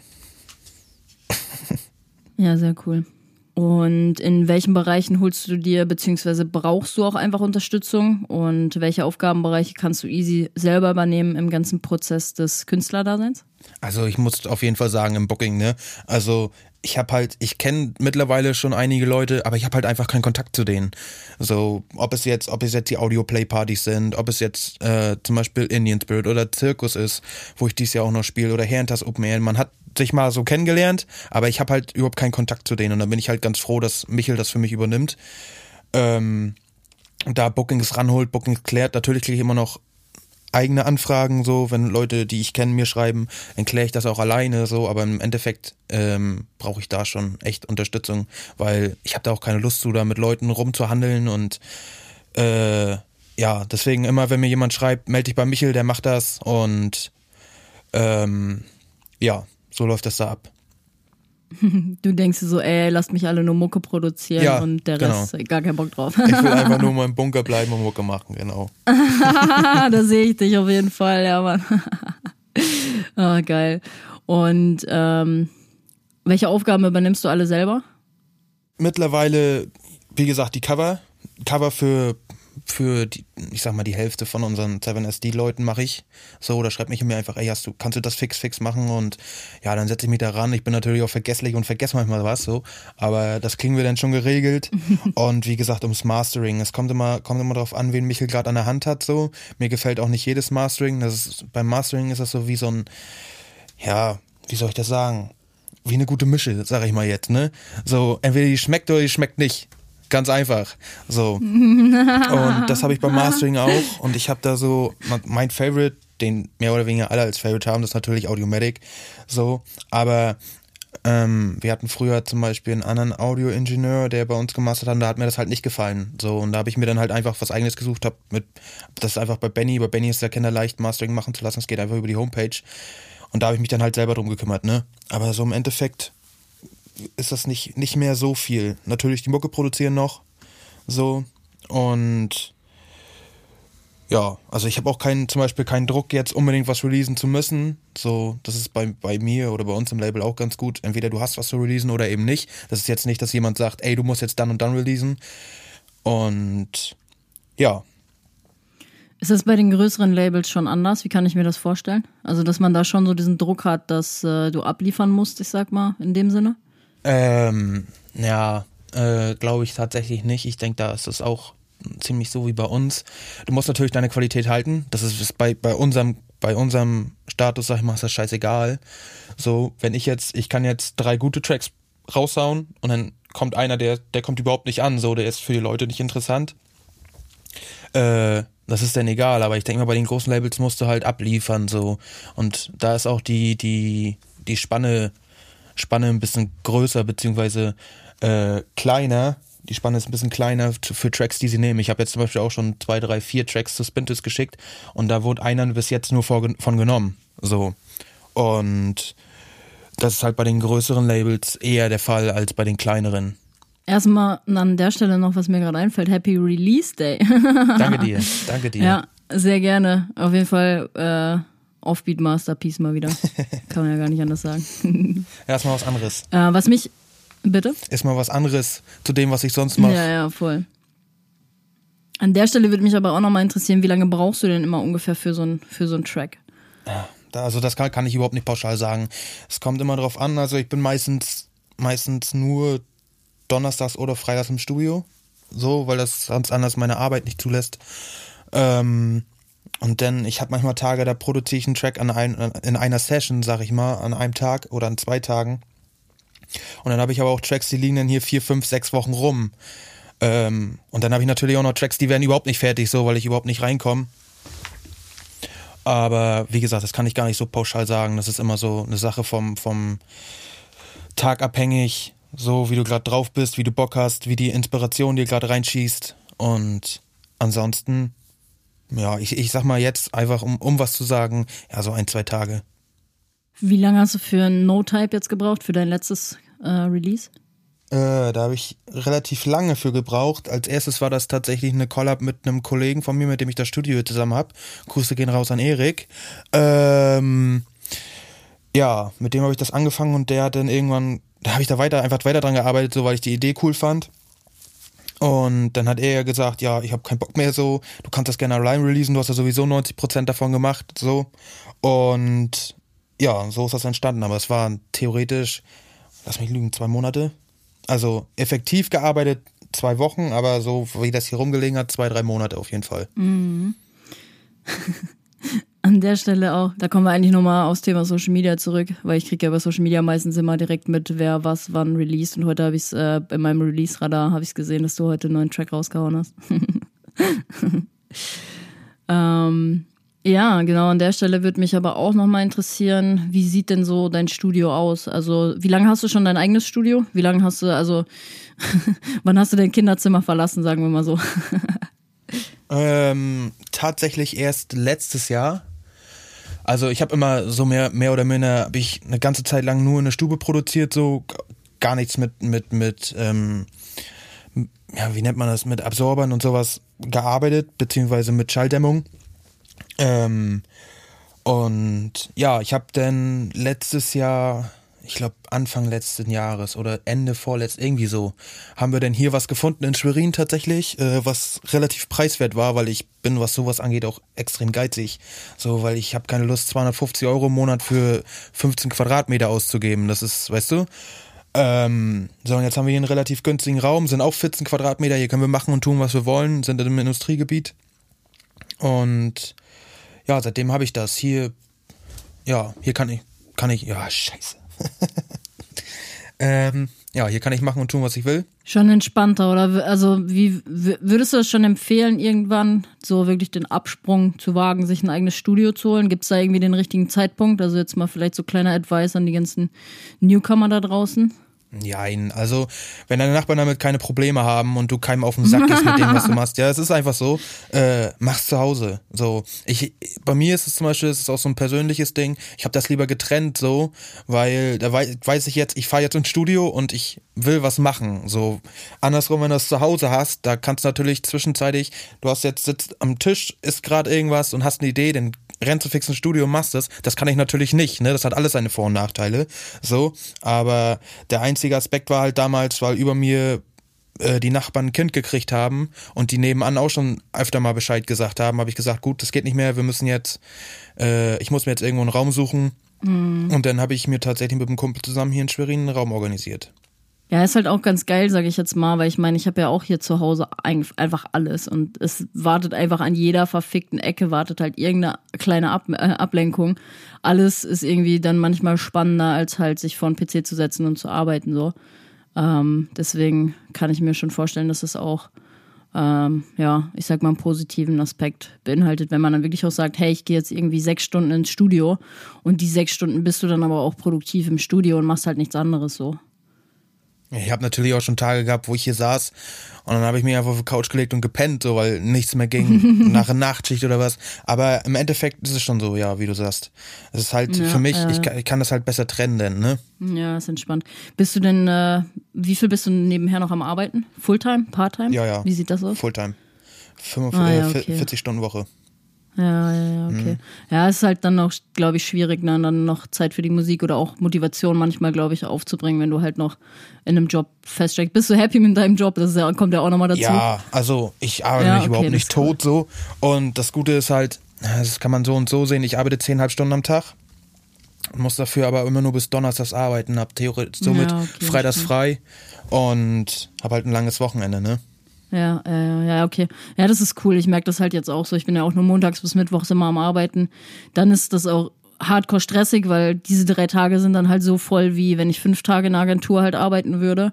Ja, sehr cool. Und in welchen Bereichen holst du dir beziehungsweise brauchst du auch einfach Unterstützung? Und welche Aufgabenbereiche kannst du easy selber übernehmen im ganzen Prozess des Künstlerdaseins? Also ich muss auf jeden Fall sagen im Booking, ne? Also ich habe halt, ich kenne mittlerweile schon einige Leute, aber ich habe halt einfach keinen Kontakt zu denen. So, ob es jetzt, ob es jetzt die Audio-Play-Partys sind, ob es jetzt äh, zum Beispiel Indian Spirit oder Zirkus ist, wo ich dies Jahr auch noch spiele, oder Herrentas Open Air. Man hat sich mal so kennengelernt, aber ich habe halt überhaupt keinen Kontakt zu denen und dann bin ich halt ganz froh, dass Michel das für mich übernimmt. Ähm, da Bookings ranholt, Bookings klärt. Natürlich kriege ich immer noch eigene Anfragen, so, wenn Leute, die ich kenne, mir schreiben, dann kläre ich das auch alleine, so, aber im Endeffekt ähm, brauche ich da schon echt Unterstützung, weil ich habe da auch keine Lust zu, da mit Leuten rumzuhandeln und äh, ja, deswegen immer, wenn mir jemand schreibt, melde dich bei Michel, der macht das und ähm, ja, so läuft das da ab. Du denkst so, ey, lasst mich alle nur Mucke produzieren ja, und der genau. Rest, gar keinen Bock drauf. Ich will einfach nur mal im Bunker bleiben und Mucke machen, genau. da sehe ich dich auf jeden Fall, ja, Mann. oh, geil. Und ähm, welche Aufgaben übernimmst du alle selber? Mittlerweile, wie gesagt, die Cover. Cover für für die, ich sag mal, die Hälfte von unseren 7SD-Leuten mache ich so oder schreibt mich mir einfach, ey, hast du, kannst du das fix, fix machen und ja, dann setze ich mich da ran. Ich bin natürlich auch vergesslich und vergesse manchmal was so, aber das kriegen wir dann schon geregelt. und wie gesagt, ums Mastering. Es kommt immer, kommt immer darauf an, wen Michel gerade an der Hand hat so. Mir gefällt auch nicht jedes Mastering. Das ist, beim Mastering ist das so wie so ein, ja, wie soll ich das sagen? Wie eine gute Mische, sag ich mal jetzt, ne? So, entweder die schmeckt oder die schmeckt nicht. Ganz einfach. So. und das habe ich beim Mastering auch. Und ich habe da so, mein Favorite, den mehr oder weniger alle als Favorite haben, das ist natürlich Audiomatic. So. Aber ähm, wir hatten früher zum Beispiel einen anderen Audioingenieur, der bei uns gemastert hat, und da hat mir das halt nicht gefallen. So, und da habe ich mir dann halt einfach was eigenes gesucht, hab mit, das ist einfach bei Benny, bei Benny ist der Kinder leicht Mastering machen zu lassen, es geht einfach über die Homepage. Und da habe ich mich dann halt selber drum gekümmert, ne? Aber so im Endeffekt ist das nicht, nicht mehr so viel. Natürlich die Mucke produzieren noch. So. Und ja, also ich habe auch keinen, zum Beispiel keinen Druck, jetzt unbedingt was releasen zu müssen. So, das ist bei, bei mir oder bei uns im Label auch ganz gut. Entweder du hast was zu releasen oder eben nicht. Das ist jetzt nicht, dass jemand sagt, ey, du musst jetzt dann und dann releasen. Und ja. Ist das bei den größeren Labels schon anders? Wie kann ich mir das vorstellen? Also, dass man da schon so diesen Druck hat, dass äh, du abliefern musst, ich sag mal, in dem Sinne? Ähm, ja, äh, glaube ich tatsächlich nicht. Ich denke, da ist es auch ziemlich so wie bei uns. Du musst natürlich deine Qualität halten. Das ist bei, bei unserem bei unserem Status, sag ich mal, ist das scheißegal. So, wenn ich jetzt, ich kann jetzt drei gute Tracks raushauen und dann kommt einer, der, der kommt überhaupt nicht an, so, der ist für die Leute nicht interessant. Äh, das ist dann egal, aber ich denke mal, bei den großen Labels musst du halt abliefern, so. Und da ist auch die, die, die Spanne Spanne ein bisschen größer beziehungsweise äh, kleiner. Die Spanne ist ein bisschen kleiner für Tracks, die sie nehmen. Ich habe jetzt zum Beispiel auch schon zwei, drei, vier Tracks zu Spintus geschickt und da wurde einer bis jetzt nur von genommen. So. Und das ist halt bei den größeren Labels eher der Fall als bei den kleineren. Erstmal an der Stelle noch, was mir gerade einfällt, Happy Release Day. danke dir, danke dir. Ja, sehr gerne. Auf jeden Fall äh, Offbeat Masterpiece mal wieder. Kann man ja gar nicht anders sagen. Erstmal was anderes. Äh, was mich, bitte? Erstmal was anderes zu dem, was ich sonst mache. Ja, ja, voll. An der Stelle würde mich aber auch nochmal interessieren, wie lange brauchst du denn immer ungefähr für so einen für so einen Track? Ja, also das kann, kann ich überhaupt nicht pauschal sagen. Es kommt immer drauf an. Also ich bin meistens meistens nur donnerstags oder freitags im Studio. So, weil das sonst anders meine Arbeit nicht zulässt. Ähm, und dann, ich habe manchmal Tage, da produziere ich einen Track an ein, in einer Session, sag ich mal, an einem Tag oder an zwei Tagen. Und dann habe ich aber auch Tracks, die liegen dann hier vier, fünf, sechs Wochen rum. Ähm, und dann habe ich natürlich auch noch Tracks, die werden überhaupt nicht fertig, so, weil ich überhaupt nicht reinkomme. Aber wie gesagt, das kann ich gar nicht so pauschal sagen. Das ist immer so eine Sache vom, vom Tag abhängig, so wie du gerade drauf bist, wie du Bock hast, wie die Inspiration dir gerade reinschießt. Und ansonsten, ja, ich, ich sag mal jetzt einfach, um, um was zu sagen, ja, so ein, zwei Tage. Wie lange hast du für No-Type jetzt gebraucht, für dein letztes äh, Release? Äh, da habe ich relativ lange für gebraucht. Als erstes war das tatsächlich eine Collab mit einem Kollegen von mir, mit dem ich das Studio zusammen habe. Grüße gehen raus an Erik. Ähm, ja, mit dem habe ich das angefangen und der hat dann irgendwann, da habe ich da weiter einfach weiter dran gearbeitet, so weil ich die Idee cool fand. Und dann hat er ja gesagt, ja, ich habe keinen Bock mehr so, du kannst das gerne allein releasen, du hast ja sowieso 90% davon gemacht, so. Und ja, so ist das entstanden. Aber es waren theoretisch, lass mich lügen, zwei Monate. Also effektiv gearbeitet zwei Wochen, aber so wie das hier rumgelegen hat, zwei, drei Monate auf jeden Fall. Mhm. An der Stelle auch, da kommen wir eigentlich nochmal aufs Thema Social Media zurück, weil ich kriege ja bei Social Media meistens immer direkt mit, wer was wann released. Und heute habe ich es äh, in meinem Release-Radar habe ich gesehen, dass du heute einen neuen Track rausgehauen hast. ähm, ja, genau, an der Stelle würde mich aber auch nochmal interessieren, wie sieht denn so dein Studio aus? Also, wie lange hast du schon dein eigenes Studio? Wie lange hast du, also, wann hast du dein Kinderzimmer verlassen, sagen wir mal so? ähm, tatsächlich erst letztes Jahr. Also ich habe immer so mehr, mehr oder minder, habe ich eine ganze Zeit lang nur in der Stube produziert, so gar nichts mit, mit, mit, ähm, ja, wie nennt man das, mit Absorbern und sowas gearbeitet, beziehungsweise mit Schalldämmung. Ähm, und ja, ich habe dann letztes Jahr, ich glaube Anfang letzten Jahres oder Ende vorletzt, irgendwie so, haben wir denn hier was gefunden in Schwerin tatsächlich, äh, was relativ preiswert war, weil ich bin, was sowas angeht, auch extrem geizig. So, weil ich habe keine Lust, 250 Euro im Monat für 15 Quadratmeter auszugeben. Das ist, weißt du? Ähm, so, und jetzt haben wir hier einen relativ günstigen Raum, sind auch 14 Quadratmeter, hier können wir machen und tun, was wir wollen, sind in einem Industriegebiet. Und ja, seitdem habe ich das. Hier, ja, hier kann ich, kann ich, ja, scheiße. ähm, ja, hier kann ich machen und tun, was ich will. Schon entspannter, oder? Also, wie würdest du das schon empfehlen, irgendwann so wirklich den Absprung zu wagen, sich ein eigenes Studio zu holen? Gibt es da irgendwie den richtigen Zeitpunkt? Also jetzt mal vielleicht so kleiner Advice an die ganzen Newcomer da draußen. Nein, also wenn deine Nachbarn damit keine Probleme haben und du keinem auf den Sack gehst mit dem, was du machst, ja, es ist einfach so, äh, mach's zu Hause. So, ich, bei mir ist es zum Beispiel, es ist auch so ein persönliches Ding. Ich habe das lieber getrennt, so, weil da weiß, weiß ich jetzt, ich fahre jetzt ins Studio und ich will was machen. So andersrum, wenn du es zu Hause hast, da kannst du natürlich zwischenzeitig, du hast jetzt sitzt am Tisch, ist gerade irgendwas und hast eine Idee, dann rennst du fix ins Studio und machst das. Das kann ich natürlich nicht, ne? Das hat alles seine Vor- und Nachteile. So, aber der einzige Aspekt war halt damals, weil über mir äh, die Nachbarn ein Kind gekriegt haben und die nebenan auch schon öfter mal Bescheid gesagt haben, habe ich gesagt, gut, das geht nicht mehr, wir müssen jetzt, äh, ich muss mir jetzt irgendwo einen Raum suchen. Mhm. Und dann habe ich mir tatsächlich mit einem Kumpel zusammen hier in Schwerin einen Raum organisiert. Ja, ist halt auch ganz geil, sage ich jetzt mal, weil ich meine, ich habe ja auch hier zu Hause einfach alles und es wartet einfach an jeder verfickten Ecke, wartet halt irgendeine kleine Ab äh, Ablenkung. Alles ist irgendwie dann manchmal spannender, als halt sich vor den PC zu setzen und zu arbeiten so. Ähm, deswegen kann ich mir schon vorstellen, dass es auch, ähm, ja, ich sag mal, einen positiven Aspekt beinhaltet, wenn man dann wirklich auch sagt, hey, ich gehe jetzt irgendwie sechs Stunden ins Studio und die sechs Stunden bist du dann aber auch produktiv im Studio und machst halt nichts anderes so. Ich habe natürlich auch schon Tage gehabt, wo ich hier saß und dann habe ich mich einfach auf die Couch gelegt und gepennt, so weil nichts mehr ging, nach einer Nachtschicht oder was. Aber im Endeffekt ist es schon so, ja, wie du sagst. Es ist halt Ja, für mich, äh. ich, kann, ich kann das halt besser trennen, denn, ne? Ja, ist entspannt. Bist du denn, äh, wie viel bist du nebenher noch am Arbeiten? Fulltime? Parttime? Ja, ja. Wie sieht das aus? Fulltime. 45, Ah, ja, äh, okay. 40 Stunden Woche. Ja, ja, ja, okay. Ja, es ist halt dann noch, glaube ich, schwierig, ne, dann noch Zeit für die Musik oder auch Motivation manchmal, glaube ich, aufzubringen, wenn du halt noch in einem Job feststeckst. Bist du happy mit deinem Job? Das ist ja, kommt ja auch nochmal dazu. Ja, also ich arbeite Ja, mich okay, überhaupt nicht ist cool. tot so. Und das Gute ist halt, das kann man so und so sehen, ich arbeite zehnhalb Stunden am Tag. Muss dafür aber immer nur bis Donnerstags arbeiten, hab theoretisch somit Ja, okay, freitags frei und hab halt ein langes Wochenende, ne? Ja, äh, ja, okay. Ja, das ist cool. Ich merke das halt jetzt auch so. Ich bin ja auch nur montags bis mittwochs immer am Arbeiten. Dann ist das auch hardcore stressig, weil diese drei Tage sind dann halt so voll, wie wenn ich fünf Tage in einer Agentur halt arbeiten würde.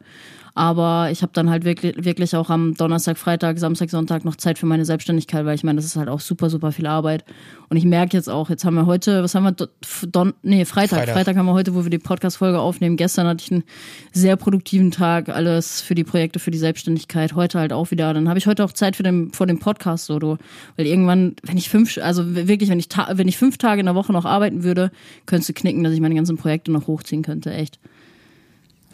Aber ich habe dann halt wirklich, wirklich auch am Donnerstag, Freitag, Samstag, Sonntag noch Zeit für meine Selbstständigkeit, weil ich meine, das ist halt auch super, super viel Arbeit. Und ich merke jetzt auch, jetzt haben wir heute, was haben wir, Do- Don, nee, Freitag. Freitag. Freitag haben wir heute, wo wir die Podcast-Folge aufnehmen. Gestern hatte ich einen sehr produktiven Tag, alles für die Projekte, für die Selbstständigkeit. Heute halt auch wieder. Dann habe ich heute auch Zeit für den, vor dem Podcast, so, du. Weil irgendwann, wenn ich fünf, also wirklich, wenn ich, wenn ich fünf Tage in der Woche noch arbeiten würde, könntest du knicken, dass ich meine ganzen Projekte noch hochziehen könnte, echt.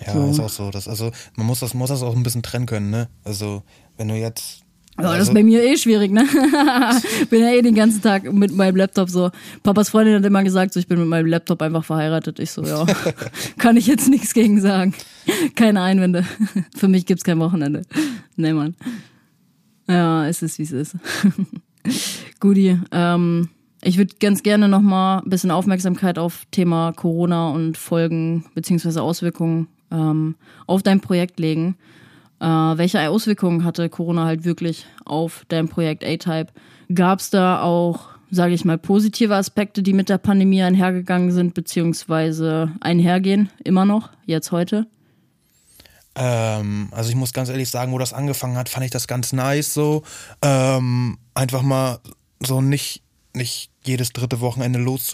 Ja, So. ist auch so. Das, also man muss das, muss das auch ein bisschen trennen können, ne? Also wenn du jetzt. Ja, das also, ist bei mir eh schwierig, ne? bin ja eh den ganzen Tag mit meinem Laptop so. Papas Freundin hat immer gesagt, so, ich bin mit meinem Laptop einfach verheiratet. Ich so, ja, kann ich jetzt nichts gegen sagen. Keine Einwände. Für mich gibt's kein Wochenende. Nee, Mann. Ja, es ist, wie es ist. Guti, ähm, ich würde ganz gerne nochmal ein bisschen Aufmerksamkeit auf Thema Corona und Folgen beziehungsweise Auswirkungen ähm, auf dein Projekt legen. Äh, welche Auswirkungen hatte Corona halt wirklich auf dein Projekt A-Type? Gab es da auch, sage ich mal, positive Aspekte, die mit der Pandemie einhergegangen sind, beziehungsweise einhergehen, immer noch, jetzt heute? Ähm, also ich muss ganz ehrlich sagen, wo das angefangen hat, fand ich das ganz nice so. Ähm, einfach mal so nicht, nicht jedes dritte Wochenende los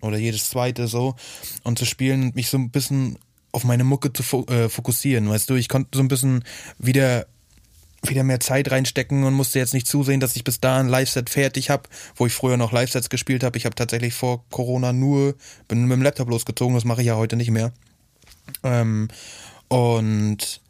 oder jedes zweite so und zu spielen und mich so ein bisschen auf meine Mucke zu fo äh, fokussieren, weißt du, ich konnte so ein bisschen wieder wieder mehr Zeit reinstecken und musste jetzt nicht zusehen, dass ich bis da ein Live-Set fertig habe, wo ich früher noch Live-Sets gespielt habe. Ich habe tatsächlich vor Corona nur, bin mit dem Laptop losgezogen, das mache ich ja heute nicht mehr. Ähm, und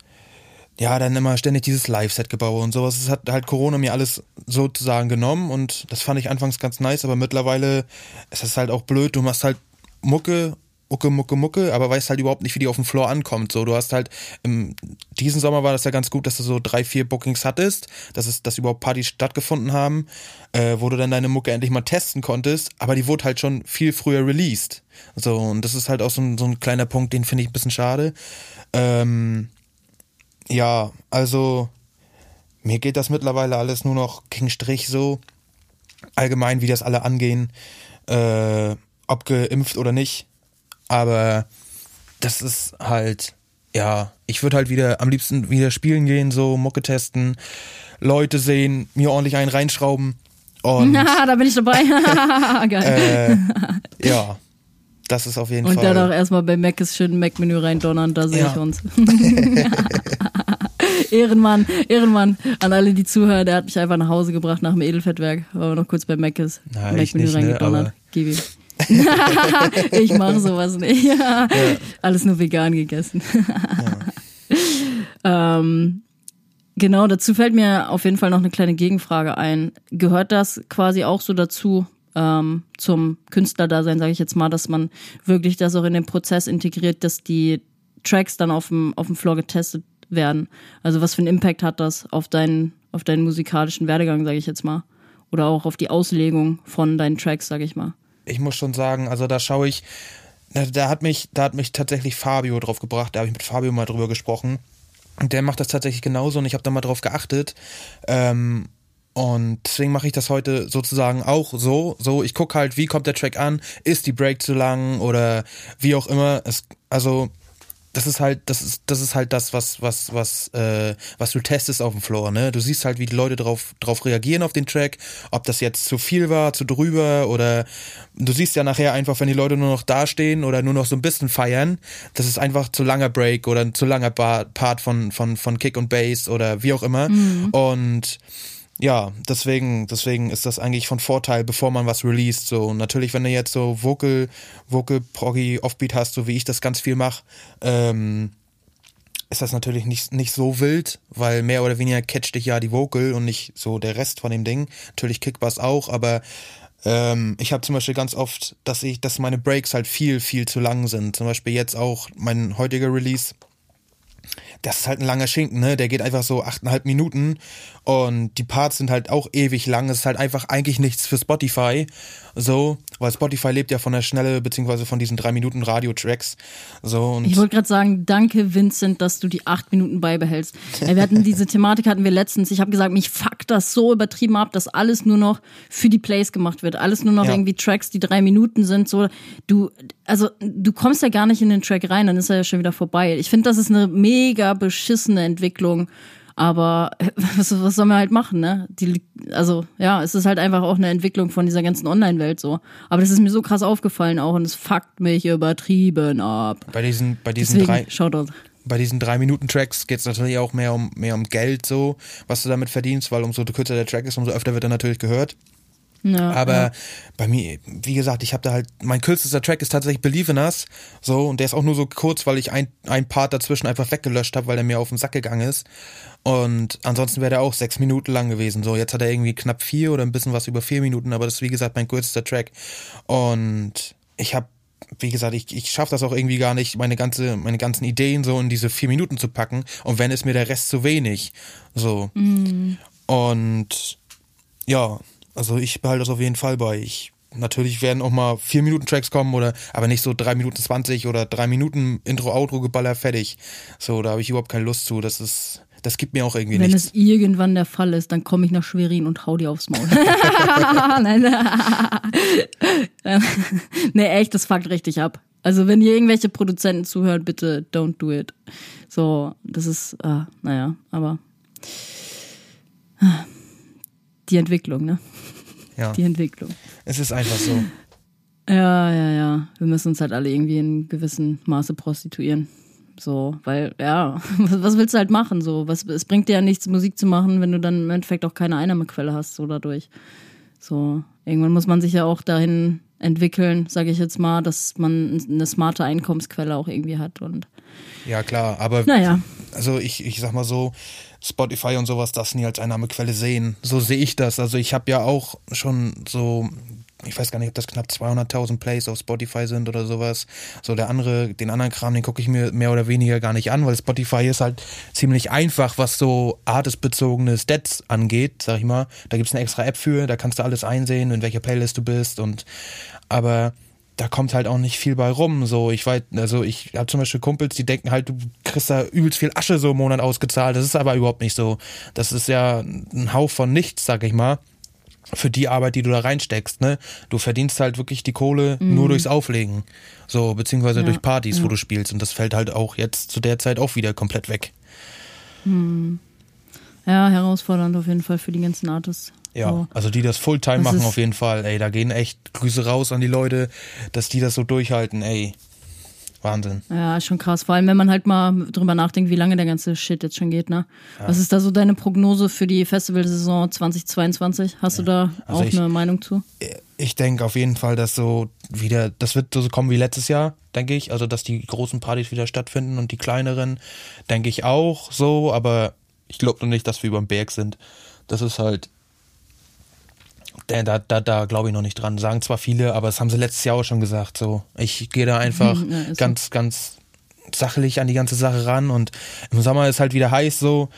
ja, dann immer ständig dieses Live-Set gebaut und sowas. Das hat halt Corona mir alles sozusagen genommen und das fand ich anfangs ganz nice, aber mittlerweile ist es halt auch blöd. Du machst halt Mucke, Mucke, Mucke, Mucke, aber weißt halt überhaupt nicht, wie die auf dem Floor ankommt. So, du hast halt, im, diesen Sommer war das ja ganz gut, dass du so drei, vier Bookings hattest, dass es, dass überhaupt Partys stattgefunden haben, äh, wo du dann deine Mucke endlich mal testen konntest, aber die wurde halt schon viel früher released. So, und das ist halt auch so ein, so ein kleiner Punkt, den finde ich ein bisschen schade. Ähm, ja, also mir geht das mittlerweile alles nur noch gegen Strich so. Allgemein, wie das alle angehen, äh, ob geimpft oder nicht. Aber das ist halt, ja, ich würde halt wieder am liebsten wieder spielen gehen, so Mucke testen, Leute sehen, mir ordentlich einen reinschrauben. Und Na, da bin ich dabei. Geil. äh, ja, das ist auf jeden Und Fall. dann auch erstmal bei Mac ist schön Mac-Menü reindonnern, da sehe Ja. ich uns. Ehrenmann, Ehrenmann an alle, die zuhören. Der hat mich einfach nach Hause gebracht nach dem Edelfettwerk, weil wir noch kurz bei Mac ist. Mac-Menü ne, reingedonnert. aber- Gib ihm. ich mache sowas nicht. Alles nur vegan gegessen. ähm, genau, dazu fällt mir auf jeden Fall noch eine kleine Gegenfrage ein. Gehört das quasi auch so dazu, ähm, zum Künstlerdasein, sage ich jetzt mal, dass man wirklich das auch in den Prozess integriert, dass die Tracks dann auf dem, auf dem Floor getestet werden? Also was für einen Impact hat das auf deinen, auf deinen musikalischen Werdegang, sage ich jetzt mal? Oder auch auf die Auslegung von deinen Tracks, sage ich mal? Ich muss schon sagen, also da schaue ich, da, da hat mich, da hat mich tatsächlich Fabio drauf gebracht, da habe ich mit Fabio mal drüber gesprochen. Und der macht das tatsächlich genauso und ich habe da mal drauf geachtet. Ähm, und deswegen mache ich das heute sozusagen auch so. So, ich gucke halt, wie kommt der Track an, ist die Break zu lang oder wie auch immer. Es, also das ist halt, das ist, das ist halt das, was, was, was, äh, was du testest auf dem Floor, ne? Du siehst halt, wie die Leute drauf, drauf reagieren auf den Track, ob das jetzt zu viel war, zu drüber oder du siehst ja nachher einfach, wenn die Leute nur noch dastehen oder nur noch so ein bisschen feiern, das ist einfach zu langer Break oder ein zu langer Part von, von, von Kick und Bass oder wie auch immer. Mhm. Und ja, deswegen, deswegen ist das eigentlich von Vorteil, bevor man was released. So natürlich, wenn du jetzt so Vocal, Vocal Proggy Offbeat hast, so wie ich das ganz viel mache, ähm, ist das natürlich nicht, nicht so wild, weil mehr oder weniger catcht dich ja die Vocal und nicht so der Rest von dem Ding. Natürlich Kickbass auch, aber ähm, ich habe zum Beispiel ganz oft, dass ich, dass meine Breaks halt viel, viel zu lang sind. Zum Beispiel jetzt auch mein heutiger Release das ist halt ein langer Schinken, ne? Der geht einfach so achteinhalb Minuten und die Parts sind halt auch ewig lang. Es ist halt einfach eigentlich nichts für Spotify. So, weil Spotify lebt ja von der Schnelle, beziehungsweise von diesen drei Minuten Radio-Tracks. So, und ich wollte gerade sagen, danke Vincent, dass du die acht Minuten beibehältst. Wir hatten diese Thematik hatten wir letztens. Ich habe gesagt, mich fuckt das so übertrieben ab, dass alles nur noch für die Plays gemacht wird. Alles nur noch ja. irgendwie Tracks, die drei Minuten sind. So, du, also du kommst ja gar nicht in den Track rein, dann ist er ja schon wieder vorbei. Ich finde, das ist eine mega beschissene Entwicklung aber was, was soll man halt machen, ne? Die, also ja, es ist halt einfach auch eine Entwicklung von dieser ganzen Online-Welt so. Aber das ist mir so krass aufgefallen auch und es fuckt mich übertrieben ab. Bei diesen, bei diesen Deswegen, drei. Shoutout bei diesen drei Minuten Tracks geht es natürlich auch mehr um mehr um Geld so, was du damit verdienst, weil umso kürzer der Track ist, umso öfter wird er natürlich gehört. Ja, aber ja. bei mir, wie gesagt, ich habe da halt, mein kürzester Track ist tatsächlich Believe in Us, so, und der ist auch nur so kurz, weil ich ein, ein Part dazwischen einfach weggelöscht habe, weil der mir auf den Sack gegangen ist. Und ansonsten wäre der auch sechs Minuten lang gewesen. So, jetzt hat er irgendwie knapp vier oder ein bisschen was über vier Minuten, aber das ist wie gesagt mein kürzester Track. Und ich habe wie gesagt, ich, ich schaffe das auch irgendwie gar nicht, meine ganze, meine ganzen Ideen so in diese vier Minuten zu packen. Und wenn ist mir der Rest zu wenig. So. Mm. Und ja, also ich behalte das auf jeden Fall bei. Ich natürlich werden auch mal vier Minuten Tracks kommen oder aber nicht so drei Minuten zwanzig oder drei Minuten Intro Outro Geballer fertig. So, da habe ich überhaupt keine Lust zu. Das ist das gibt mir auch irgendwie Wenn nichts. Wenn es irgendwann der Fall ist, dann komme ich nach Schwerin und hau dir aufs Maul. Nee, echt, das fuckt richtig ab. Also wenn ihr irgendwelche Produzenten zuhört, bitte don't do it. So, das ist, ah, naja, aber die Entwicklung, ne? Ja. Die Entwicklung. Es ist einfach so. Ja, ja, ja. Wir müssen uns halt alle irgendwie in gewissem Maße prostituieren. So, weil, ja, was, willst du halt machen? So, was, es bringt dir ja nichts, Musik zu machen, wenn du dann im Endeffekt auch keine Einnahmequelle hast, so dadurch. So, irgendwann muss man sich ja auch dahin entwickeln, sage ich jetzt mal, dass man eine smarte Einkommensquelle auch irgendwie hat und. Ja, klar, aber. Naja. Also ich, ich sag mal so, Spotify und sowas das nie als Einnahmequelle sehen. So sehe ich das. Also ich habe ja auch schon so ich weiß gar nicht, ob das knapp 200.000 Plays auf Spotify sind oder sowas. So der andere, den anderen Kram, den gucke ich mir mehr oder weniger gar nicht an, weil Spotify ist halt ziemlich einfach, was so artistbezogene Stats angeht, sag ich mal. Da gibt's eine extra App für, da kannst du alles einsehen, in welcher Playlist du bist und aber da kommt halt auch nicht viel bei rum. So, ich weiß, also ich habe zum Beispiel Kumpels, die denken halt, du kriegst da übelst viel Asche so im Monat ausgezahlt. Das ist aber überhaupt nicht so. Das ist ja ein Hauch von nichts, sag ich mal für die Arbeit, die du da reinsteckst, ne? Du verdienst halt wirklich die Kohle mhm. nur durchs Auflegen. So, beziehungsweise ja, durch Partys, ja. wo du spielst. Und das fällt halt auch jetzt zu der Zeit auch wieder komplett weg. Mhm. Ja, herausfordernd auf jeden Fall für die ganzen Artists. Ja, so. also die das Fulltime das machen auf jeden Fall, ey, da gehen echt Grüße raus an die Leute, dass die das so durchhalten, ey. Wahnsinn. Ja, schon krass. Vor allem, wenn man halt mal drüber nachdenkt, wie lange der ganze Shit jetzt schon geht, ne? Ja. Was ist da so deine Prognose für die Festivalsaison 2022? Hast ja. du da also auch ich, eine Meinung zu? Ich denke auf jeden Fall, dass so wieder, das wird so kommen wie letztes Jahr, denke ich. Also, dass die großen Partys wieder stattfinden und die kleineren, denke ich auch so, aber ich glaube noch nicht, dass wir über dem Berg sind. Das ist halt, da, da, da glaube ich noch nicht dran. Sagen zwar viele, aber das haben sie letztes Jahr auch schon gesagt. So, ich gehe da einfach ja, ganz, so. ganz sachlich an die ganze Sache ran und im Sommer ist halt wieder heiß so.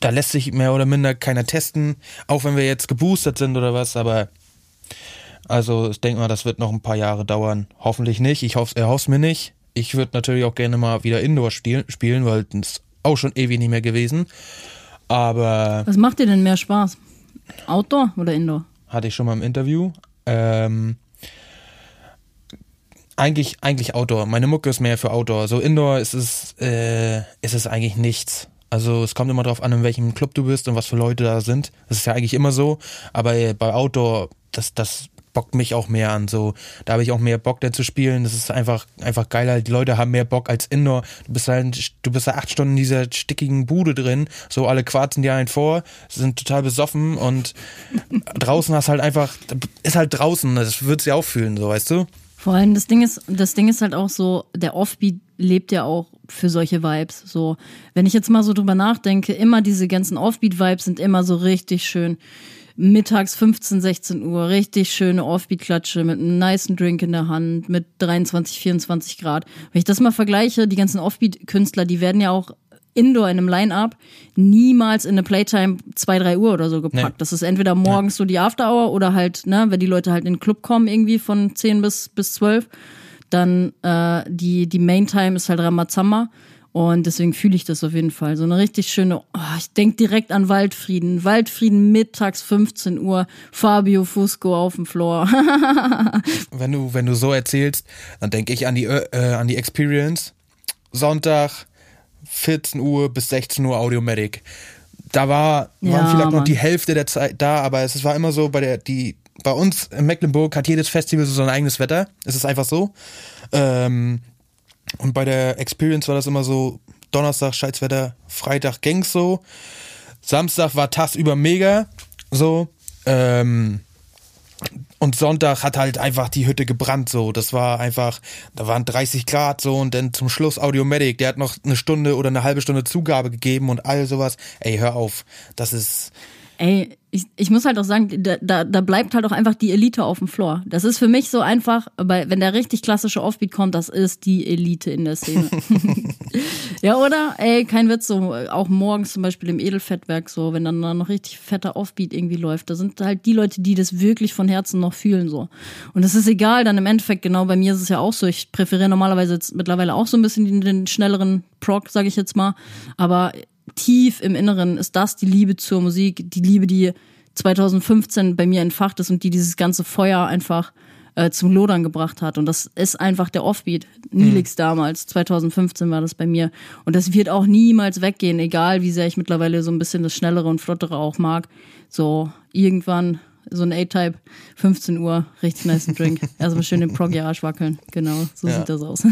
Da lässt sich mehr oder minder keiner testen, auch wenn wir jetzt geboostert sind oder was, aber also ich denke mal, das wird noch ein paar Jahre dauern. Hoffentlich nicht. Ich hoffe, er hofft mir nicht. Ich würde natürlich auch gerne mal wieder Indoor spielen, spielen weil ist auch schon ewig nicht mehr gewesen. Aber. Was macht dir denn mehr Spaß? Outdoor oder Indoor? Hatte ich schon mal im Interview. Ähm, Eigentlich, eigentlich Outdoor. Meine Mucke ist mehr für Outdoor. So Indoor ist es, äh, ist es eigentlich nichts. Also es kommt immer darauf an, in welchem Club du bist und was für Leute da sind. Das ist ja eigentlich immer so. Aber bei Outdoor, das, das bockt mich auch mehr an. So, da habe ich auch mehr Bock, da zu spielen. Das ist einfach, einfach geiler. Die Leute haben mehr Bock als Indoor. Du bist halt, du bist da acht Stunden in dieser stickigen Bude drin. So, alle quarzen dir einen vor, sind total besoffen und draußen hast halt einfach, ist halt draußen. Das du ja auch fühlen, so, weißt du? Vor allem das Ding ist, das Ding ist halt auch so, der Offbeat lebt ja auch für solche Vibes. So, wenn ich jetzt mal so drüber nachdenke, immer diese ganzen Offbeat-Vibes sind immer so richtig schön mittags 15, 16 Uhr, richtig schöne Offbeat-Klatsche mit einem niceen Drink in der Hand, mit 23, 24 Grad. Wenn ich das mal vergleiche, die ganzen Offbeat-Künstler, die werden ja auch Indoor in einem Line-Up niemals in eine Playtime 2, 3 Uhr oder so gepackt. Nee. Das ist entweder morgens so die After-Hour oder halt, ne, wenn die Leute halt in den Club kommen, irgendwie von 10 bis, bis 12, dann äh, die, die Main-Time ist halt Ramazamba. Und deswegen fühle ich das auf jeden Fall. So eine richtig schöne, oh, ich denke direkt an Waldfrieden. Waldfrieden mittags 15 Uhr, Fabio Fusco auf dem Floor. wenn du, wenn du so erzählst, dann denke ich an die, äh, an die Experience. Sonntag, 14 Uhr bis 16 Uhr Audiomatic. Da war, ja, waren vielleicht Mann. noch die Hälfte der Zeit da, aber es war immer so bei der, die, bei uns in Mecklenburg hat jedes Festival so sein eigenes Wetter. Es ist einfach so. Ähm, und bei der Experience war das immer so, Donnerstag Scheißwetter, Freitag ging's so, Samstag war tagsüber mega, so, ähm, und Sonntag hat halt einfach die Hütte gebrannt, so. Das war einfach, da waren 30 Grad, so. Und dann zum Schluss Audiomedic, der hat noch eine Stunde oder eine halbe Stunde Zugabe gegeben und all sowas. Ey, hör auf. Das ist, Ey, ich, ich muss halt auch sagen, da, da, da bleibt halt auch einfach die Elite auf dem Floor. Das ist für mich so einfach, weil wenn der richtig klassische Offbeat kommt, das ist die Elite in der Szene. ja, oder? Ey, kein Witz, so auch morgens zum Beispiel im Edelfettwerk, so, wenn dann, noch richtig fetter Offbeat irgendwie läuft, da sind halt die Leute, die das wirklich von Herzen noch fühlen, so. Und das ist egal, dann im Endeffekt, genau, bei mir ist es ja auch so, ich präferiere normalerweise jetzt mittlerweile auch so ein bisschen den, den schnelleren Prog, sage ich jetzt mal, aber tief im Inneren ist das die Liebe zur Musik, die Liebe, die 2015 bei mir entfacht ist und die dieses ganze Feuer einfach äh, zum Lodern gebracht hat. Und das ist einfach der Offbeat. Nilix mhm. damals, 2015 war das bei mir. Und das wird auch niemals weggehen, egal wie sehr ich mittlerweile so ein bisschen das Schnellere und Flottere auch mag. So, irgendwann so ein A-Type, 15 Uhr, richtig nice Drink. Erstmal schön den Prog-Arsch wackeln. Genau, so ja. sieht das aus.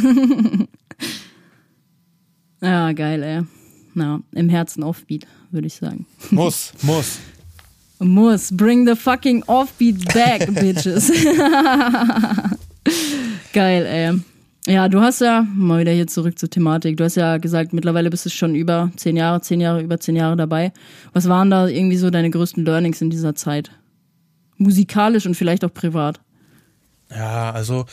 ja, geil, ey na, im Herzen Offbeat, würde ich sagen. Muss, muss. Muss. Bring the fucking Offbeat back, bitches. Geil, ey. Ja, du hast ja, mal wieder hier zurück zur Thematik, du hast ja gesagt, mittlerweile bist du schon über zehn Jahre, zehn Jahre, über zehn Jahre dabei. Was waren da irgendwie so deine größten Learnings in dieser Zeit? Musikalisch und vielleicht auch privat? Ja, also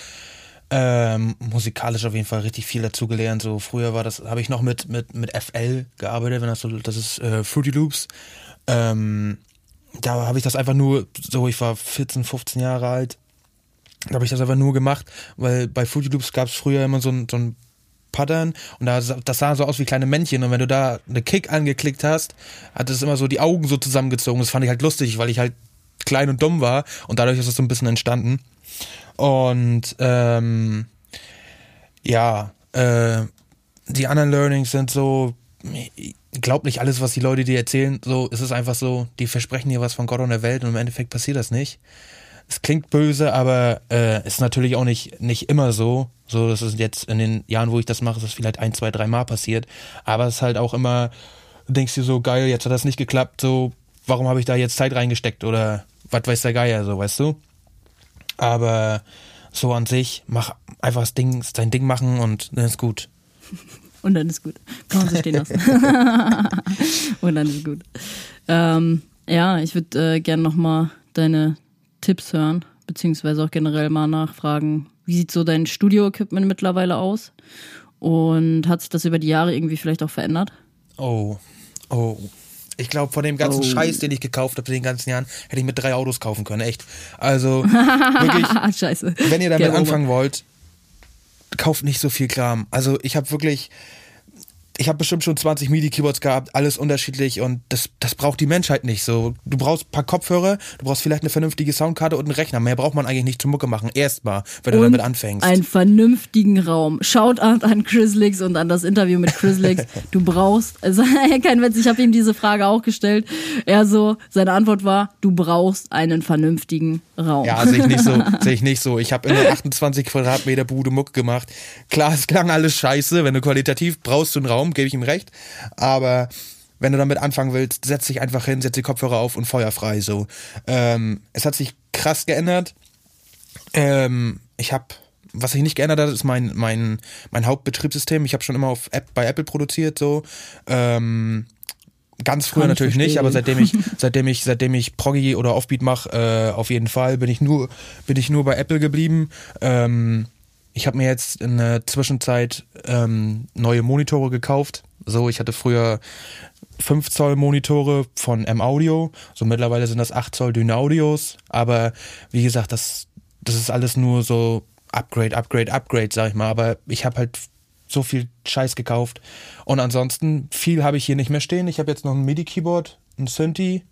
ähm, musikalisch auf jeden Fall richtig viel dazugelernt. So früher war das, habe ich noch mit, mit, mit FL gearbeitet, wenn das so, das ist äh, Fruity Loops. Ähm, da habe ich das einfach nur, so ich war 14, 15 Jahre alt, da habe ich das einfach nur gemacht, weil bei Fruity Loops gab es früher immer so ein, so ein Pattern und da, das sah so aus wie kleine Männchen und wenn du da eine Kick angeklickt hast, hat es immer so die Augen so zusammengezogen. Das fand ich halt lustig, weil ich halt klein und dumm war und dadurch ist es so ein bisschen entstanden. Und ähm, ja, äh, die anderen Learnings sind so, glaub nicht alles, was die Leute dir erzählen. So, es ist einfach so, die versprechen dir was von Gott und der Welt und im Endeffekt passiert das nicht. Es klingt böse, aber äh, ist natürlich auch nicht, nicht immer so. So, das ist jetzt in den Jahren, wo ich das mache, ist es vielleicht ein, zwei, drei Mal passiert. Aber es ist halt auch immer, du denkst dir so, geil, jetzt hat das nicht geklappt, so, warum habe ich da jetzt Zeit reingesteckt oder was weiß der Geier, so, weißt du? Aber so an sich, mach einfach das Ding, sein Ding machen und dann ist gut. Und dann ist gut. Kann man so stehen lassen. und dann ist gut. Ähm, ja, ich würde äh, gerne nochmal deine Tipps hören, beziehungsweise auch generell mal nachfragen, wie sieht so dein Studio-Equipment mittlerweile aus? Und hat sich das über die Jahre irgendwie vielleicht auch verändert? Oh, oh, ich glaube, von dem ganzen oh. Scheiß, den ich gekauft habe in den ganzen Jahren, hätte ich mit drei Autos kaufen können, echt. Also wirklich, Scheiße. wenn ihr damit Get anfangen over. wollt, kauft nicht so viel Kram. Also ich habe wirklich, ich habe bestimmt schon 20 MIDI-Keyboards gehabt, alles unterschiedlich und das, das braucht die Menschheit nicht so. Du brauchst ein paar Kopfhörer, du brauchst vielleicht eine vernünftige Soundkarte und einen Rechner. Mehr braucht man eigentlich nicht zum Mucke machen. Erstmal, wenn du und damit anfängst. einen vernünftigen Raum. Shoutout an Chris Licks und an das Interview mit Chris Licks. Du brauchst, also kein Witz, ich habe ihm diese Frage auch gestellt. Er so, seine Antwort war, du brauchst einen vernünftigen Raum. Ja, sehe ich nicht so. Sehe ich nicht so. Ich habe in der 28 Quadratmeter Bude Mucke gemacht. Klar, es klang alles scheiße. Wenn du qualitativ brauchst du einen Raum, gebe ich ihm recht. Aber wenn du damit anfangen willst, setz dich einfach hin, setz die Kopfhörer auf und feuer frei. So. Ähm, es hat sich krass geändert. Ähm, ich habe was sich nicht geändert hat, ist mein, mein, mein Hauptbetriebssystem. Ich habe schon immer auf App, bei Apple produziert, so. Ähm, ganz früher natürlich nicht, aber seitdem ich, seitdem ich, seitdem ich Proggy oder Offbeat mache, äh, auf jeden Fall bin ich nur, bin ich nur bei Apple geblieben. Ähm, ich habe mir jetzt in der Zwischenzeit ähm, neue Monitore gekauft. So, ich hatte früher 5 Zoll Monitore von M-Audio, so mittlerweile sind das 8 Zoll Dynaudios, aber wie gesagt, das, das ist alles nur so Upgrade, Upgrade, Upgrade, sag ich mal, aber ich habe halt so viel Scheiß gekauft und ansonsten viel habe ich hier nicht mehr stehen. Ich habe jetzt noch ein MIDI-Keyboard, ein Synthi,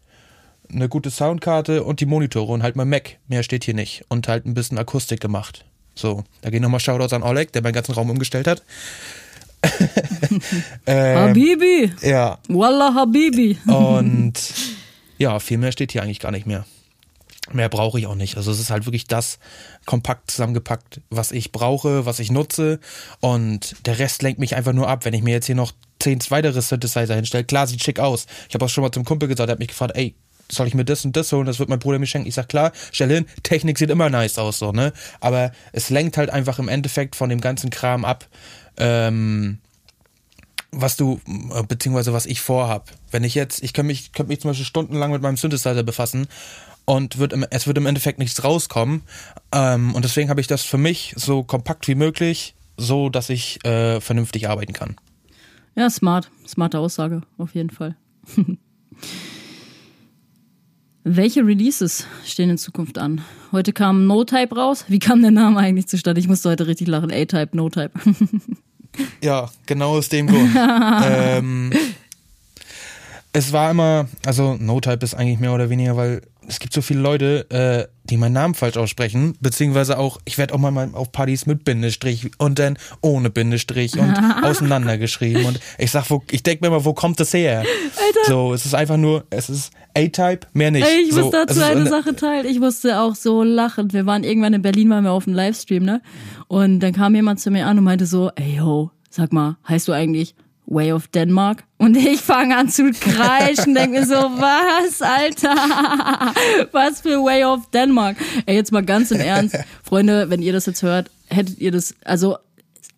eine gute Soundkarte und die Monitore und halt mein Mac. Mehr steht hier nicht und halt ein bisschen Akustik gemacht. So, da gehen nochmal Shoutouts an Oleg, der meinen ganzen Raum umgestellt hat. ähm, Habibi, ja, Wallah Habibi. und ja, viel mehr steht hier eigentlich gar nicht mehr. Mehr brauche ich auch nicht. Also es ist halt wirklich das kompakt zusammengepackt, was ich brauche, was ich nutze. Und der Rest lenkt mich einfach nur ab. Wenn ich mir jetzt hier noch zehn weitere Synthesizer hinstelle, klar, sieht schick aus. Ich habe auch schon mal zum Kumpel gesagt, der hat mich gefragt, ey, soll ich mir das und das holen? Das wird mein Bruder mir schenken. Ich sag klar, stell hin, Technik sieht immer nice aus, so, ne? Aber es lenkt halt einfach im Endeffekt von dem ganzen Kram ab, ähm, was du, äh, beziehungsweise was ich vorhab. Wenn ich jetzt, ich könnte mich, könnte mich zum Beispiel stundenlang mit meinem Synthesizer befassen und wird im, es wird im Endeffekt nichts rauskommen. Ähm, und deswegen habe ich das für mich so kompakt wie möglich, so dass ich äh, vernünftig arbeiten kann. Ja, smart. Smarte Aussage, auf jeden Fall. Welche Releases stehen in Zukunft an? Heute kam No-Type raus. Wie kam der Name eigentlich zustande? Ich musste heute richtig lachen. A-Type, No-Type. Ja, genau aus dem Grund. ähm, es war immer, also No-Type ist eigentlich mehr oder weniger, weil es gibt so viele Leute, äh, die meinen Namen falsch aussprechen, beziehungsweise auch, ich werde auch mal auf Partys mit Bindestrich und dann ohne Bindestrich und auseinandergeschrieben und ich sag, wo, ich denke mir immer, wo kommt das her? Alter. So, es ist einfach nur, es ist A-Type, mehr nicht. Ey, ich so, muss dazu ist eine Sache teilen. Ich musste auch so lachen. Wir waren irgendwann in Berlin, waren wir auf einem Livestream, ne? Und dann kam jemand zu mir an und meinte so, ey yo, sag mal, heißt du eigentlich Way of Denmark? Und ich fange an zu kreischen, denk mir so, was, Alter? Was für Way of Denmark? Ey, jetzt mal ganz im Ernst. Freunde, wenn ihr das jetzt hört, hättet ihr das, also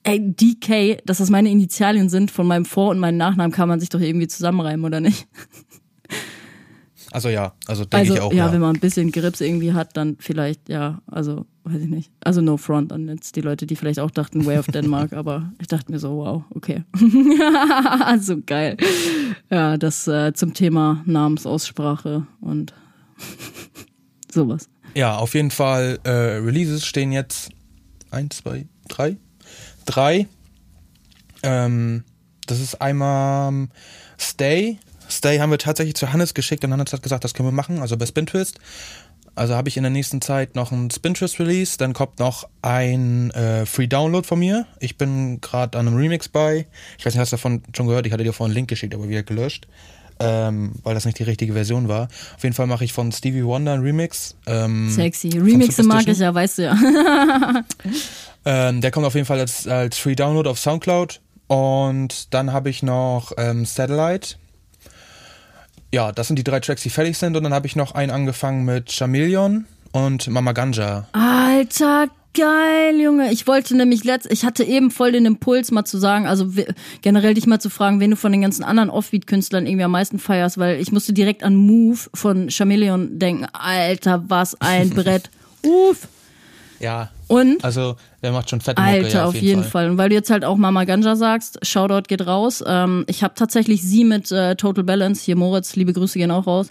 Ey, DK, dass das meine Initialien sind von meinem Vor- und meinem Nachnamen, kann man sich doch irgendwie zusammenreimen, oder nicht? Also ja, also denke Also, ich auch. ja, Ja, wenn man ein bisschen Grips irgendwie hat, dann vielleicht, ja, also, weiß ich nicht. Also no front an jetzt die Leute, die vielleicht auch dachten Way of Denmark, aber ich dachte mir so, wow, okay. so geil. Ja, das äh, zum Thema Namensaussprache und sowas. ja, auf jeden Fall, äh, Releases stehen jetzt eins, zwei, drei. Drei. Ähm, das ist einmal Stay. Stay haben wir tatsächlich zu Hannes geschickt und Hannes hat gesagt, das können wir machen, also bei Spin Twist. Also habe ich in der nächsten Zeit noch ein Spin Twist Release, dann kommt noch ein äh, Free Download von mir. Ich bin gerade an einem Remix bei. Ich weiß nicht, hast du davon schon gehört? Ich hatte dir vorhin einen Link geschickt, aber wieder gelöscht, ähm, weil das nicht die richtige Version war. Auf jeden Fall mache ich von Stevie Wonder einen Remix. Ähm, Sexy. Remixe mag ich ja, weißt du ja. Ähm, der kommt auf jeden Fall als, als Free Download auf Soundcloud. Und dann habe ich noch ähm, Satellite. Ja, das sind die drei Tracks, die fertig sind. Und dann habe ich noch einen angefangen mit Chameleon und Mama Ganja. Alter, geil, Junge. Ich wollte nämlich letzt, ich hatte eben voll den Impuls, mal zu sagen, also generell dich mal zu fragen, wen du von den ganzen anderen Offbeat-Künstlern irgendwie am meisten feierst, weil ich musste direkt an Move von Chameleon denken. Alter, was ein Brett. Uff. Ja, Und also der macht schon fette Mucke, Alter, ja, auf jeden Fall. Und weil du jetzt halt auch Mama Ganja sagst, Shoutout geht raus. Ähm, ich habe tatsächlich sie mit äh, Total Balance, hier Moritz, liebe Grüße gehen auch raus,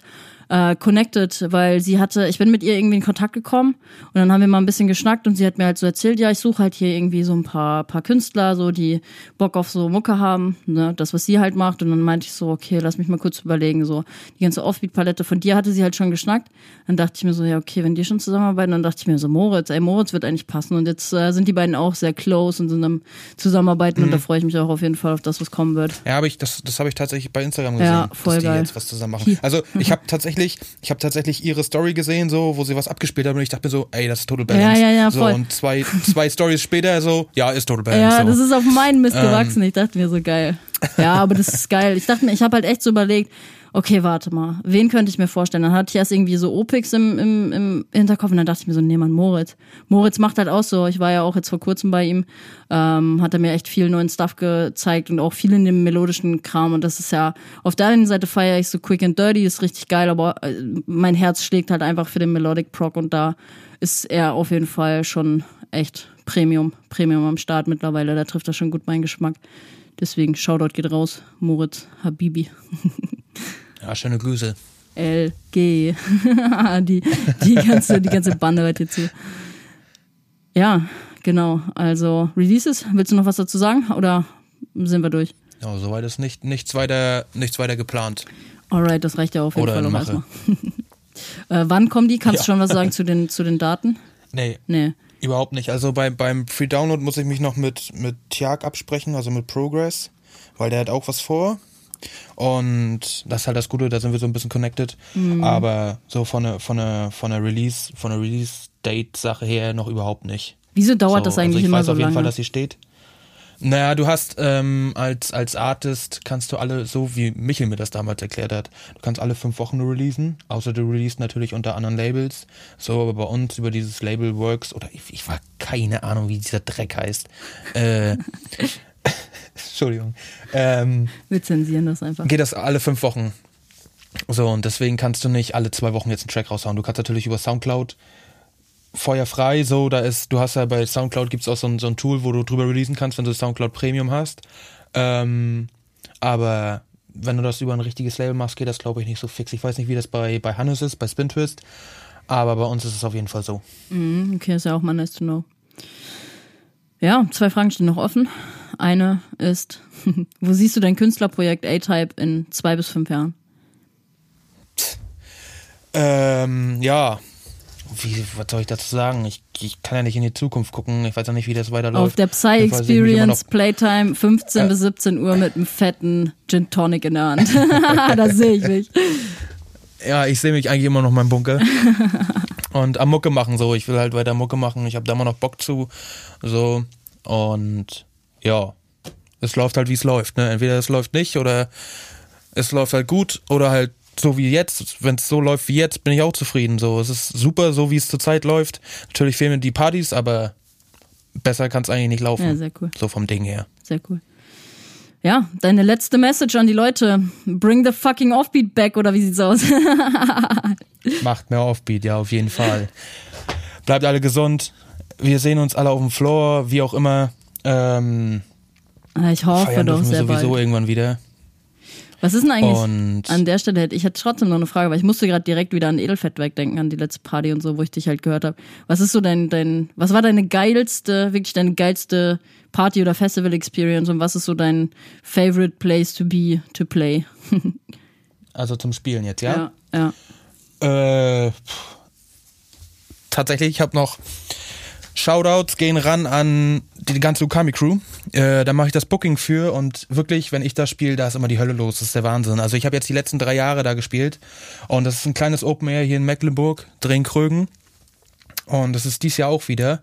äh, connected, weil sie hatte, ich bin mit ihr irgendwie in Kontakt gekommen und dann haben wir mal ein bisschen geschnackt und sie hat mir halt so erzählt, ja, ich suche halt hier irgendwie so ein paar, paar Künstler, so die Bock auf so Mucke haben, ne, das, was sie halt macht und dann meinte ich so, okay, lass mich mal kurz überlegen, so die ganze Offbeat-Palette von dir hatte sie halt schon geschnackt, dann dachte ich mir so, ja, okay, wenn die schon zusammenarbeiten, dann dachte ich mir so, Moritz, ey, Moritz wird eigentlich passen und jetzt äh, sind die beiden auch sehr close und sind am Zusammenarbeiten mhm. und da freue ich mich auch auf jeden Fall auf das, was kommen wird. Ja, aber ich, das, das habe ich tatsächlich bei Instagram gesehen, ja, voll dass die geil. jetzt was zusammen machen. Also ich habe tatsächlich, ich habe tatsächlich ihre Story gesehen, so, wo sie was abgespielt haben und ich dachte mir so, ey, das ist Total Balance. Ja, ja, ja, so, voll. und zwei, zwei Stories später so, ja, ist Total Balance. Ja, so. das ist auf meinen Mist Ähm. gewachsen. Ich dachte mir so geil. Ja, aber das ist geil. Ich dachte mir, ich habe halt echt so überlegt, okay, warte mal, wen könnte ich mir vorstellen? Dann hatte ich erst irgendwie so Opix im, im, im Hinterkopf und dann dachte ich mir so, nee, Mann, Moritz. Moritz macht halt auch so, ich war ja auch jetzt vor kurzem bei ihm, ähm, hat er mir echt viel neuen Stuff gezeigt und auch viel in dem melodischen Kram und das ist ja, auf der einen Seite feiere ich so Quick and Dirty, ist richtig geil, aber äh, mein Herz schlägt halt einfach für den Melodic Proc und da ist er auf jeden Fall schon echt Premium, Premium am Start mittlerweile, da trifft er schon gut meinen Geschmack. Deswegen Shoutout geht raus, Moritz Habibi. ja, schöne Grüße. LG. die, die, ganze, die ganze Bande hört hier zu. Ja, genau. Also Releases, willst du noch was dazu sagen oder sind wir durch? Ja, soweit ist nicht, nichts, weiter, nichts weiter geplant. Alright, das reicht ja auf jeden Oder Fall Mache. erstmal. äh, wann kommen die? Kannst du Ja. schon was sagen zu den, zu den Daten? Nee, Nee. Überhaupt nicht. Also bei, beim Free Download muss ich mich noch mit, mit Tiag absprechen, also mit Progress, weil der hat auch was vor. Und das ist halt das Gute, da sind wir so ein bisschen connected. Aber so von der, von der, von der Release, von der Release-Date-Sache her noch überhaupt nicht. Wieso dauert so, das eigentlich also ich immer weiß so auf jeden lange? Fall, dass sie steht. Naja, du hast ähm, als, als Artist kannst du alle, so wie Michel mir das damals erklärt hat, du kannst alle fünf Wochen releasen, außer du releast natürlich unter anderen Labels. So, aber bei uns über dieses Label Works, oder ich, ich war keine Ahnung, wie dieser Dreck heißt. Äh, Entschuldigung. Ähm, Wir zensieren das einfach. geht das alle fünf Wochen. So, und deswegen kannst du nicht alle zwei Wochen jetzt einen Track raushauen. Du kannst natürlich über Soundcloud feuerfrei, so, da ist, du hast ja bei Soundcloud gibt's auch so ein, so ein Tool, wo du drüber releasen kannst, wenn du Soundcloud Premium hast. Ähm, aber wenn du das über ein richtiges Label machst, geht das, glaube ich, nicht so fix. Ich weiß nicht, wie das bei, bei Hannes ist, bei Spin Twist, aber bei uns ist es auf jeden Fall so. Mhm, okay, ist ja auch mal nice to know. Ja, zwei Fragen stehen noch offen. Eine ist, wo siehst du dein Künstlerprojekt A-Type in zwei bis fünf Jahren? Ähm, ja. Wie, was soll ich dazu sagen? Ich, ich kann ja nicht in die Zukunft gucken. Ich weiß ja nicht, wie das weiterläuft. Auf der Psy Experience Playtime 15 bis 17 Uhr mit einem fetten Gin Tonic in der Hand. das sehe ich mich. Ja, ich sehe mich eigentlich immer noch in meinem Bunker. und am Mucke machen so. Ich will halt weiter Mucke machen. Ich habe da immer noch Bock zu. So. Und ja, es läuft halt, wie es läuft. Ne? Entweder es läuft nicht oder es läuft halt gut oder halt so wie jetzt. Wenn es so läuft wie jetzt, bin ich auch zufrieden. So, es ist super, so wie es zurzeit läuft. Natürlich fehlen mir die Partys, aber besser kann es eigentlich nicht laufen. Ja, sehr cool. So vom Ding her. Sehr cool. Ja, deine letzte Message an die Leute. Bring the fucking Offbeat back, oder wie sieht's aus? Macht mehr Offbeat, ja, auf jeden Fall. Bleibt alle gesund. Wir sehen uns alle auf dem Floor, wie auch immer. Ähm, Ah, ich hoffe feiern doch sehr sowieso bald. irgendwann wieder. Was ist denn eigentlich Und an der Stelle? hätte- Ich hätte trotzdem noch eine Frage, weil ich musste gerade direkt wieder an Edelfettwerk denken, an die letzte Party und so, wo ich dich halt gehört habe. Was ist so dein, dein, was war deine geilste, wirklich deine geilste Party- oder Festival-Experience und was ist so dein favorite place to be, to play? also zum Spielen jetzt, ja? ja. ja. Äh, pff. tatsächlich, ich habe noch Shoutouts gehen ran an die ganze Ukami Crew. Äh, da mache ich das Booking für und wirklich, wenn ich da spiele, da ist immer die Hölle los. Das ist der Wahnsinn. Also ich habe jetzt die letzten drei Jahre da gespielt und das ist ein kleines Open Air hier in Mecklenburg, Drehkrögen. Und das ist dies Jahr auch wieder.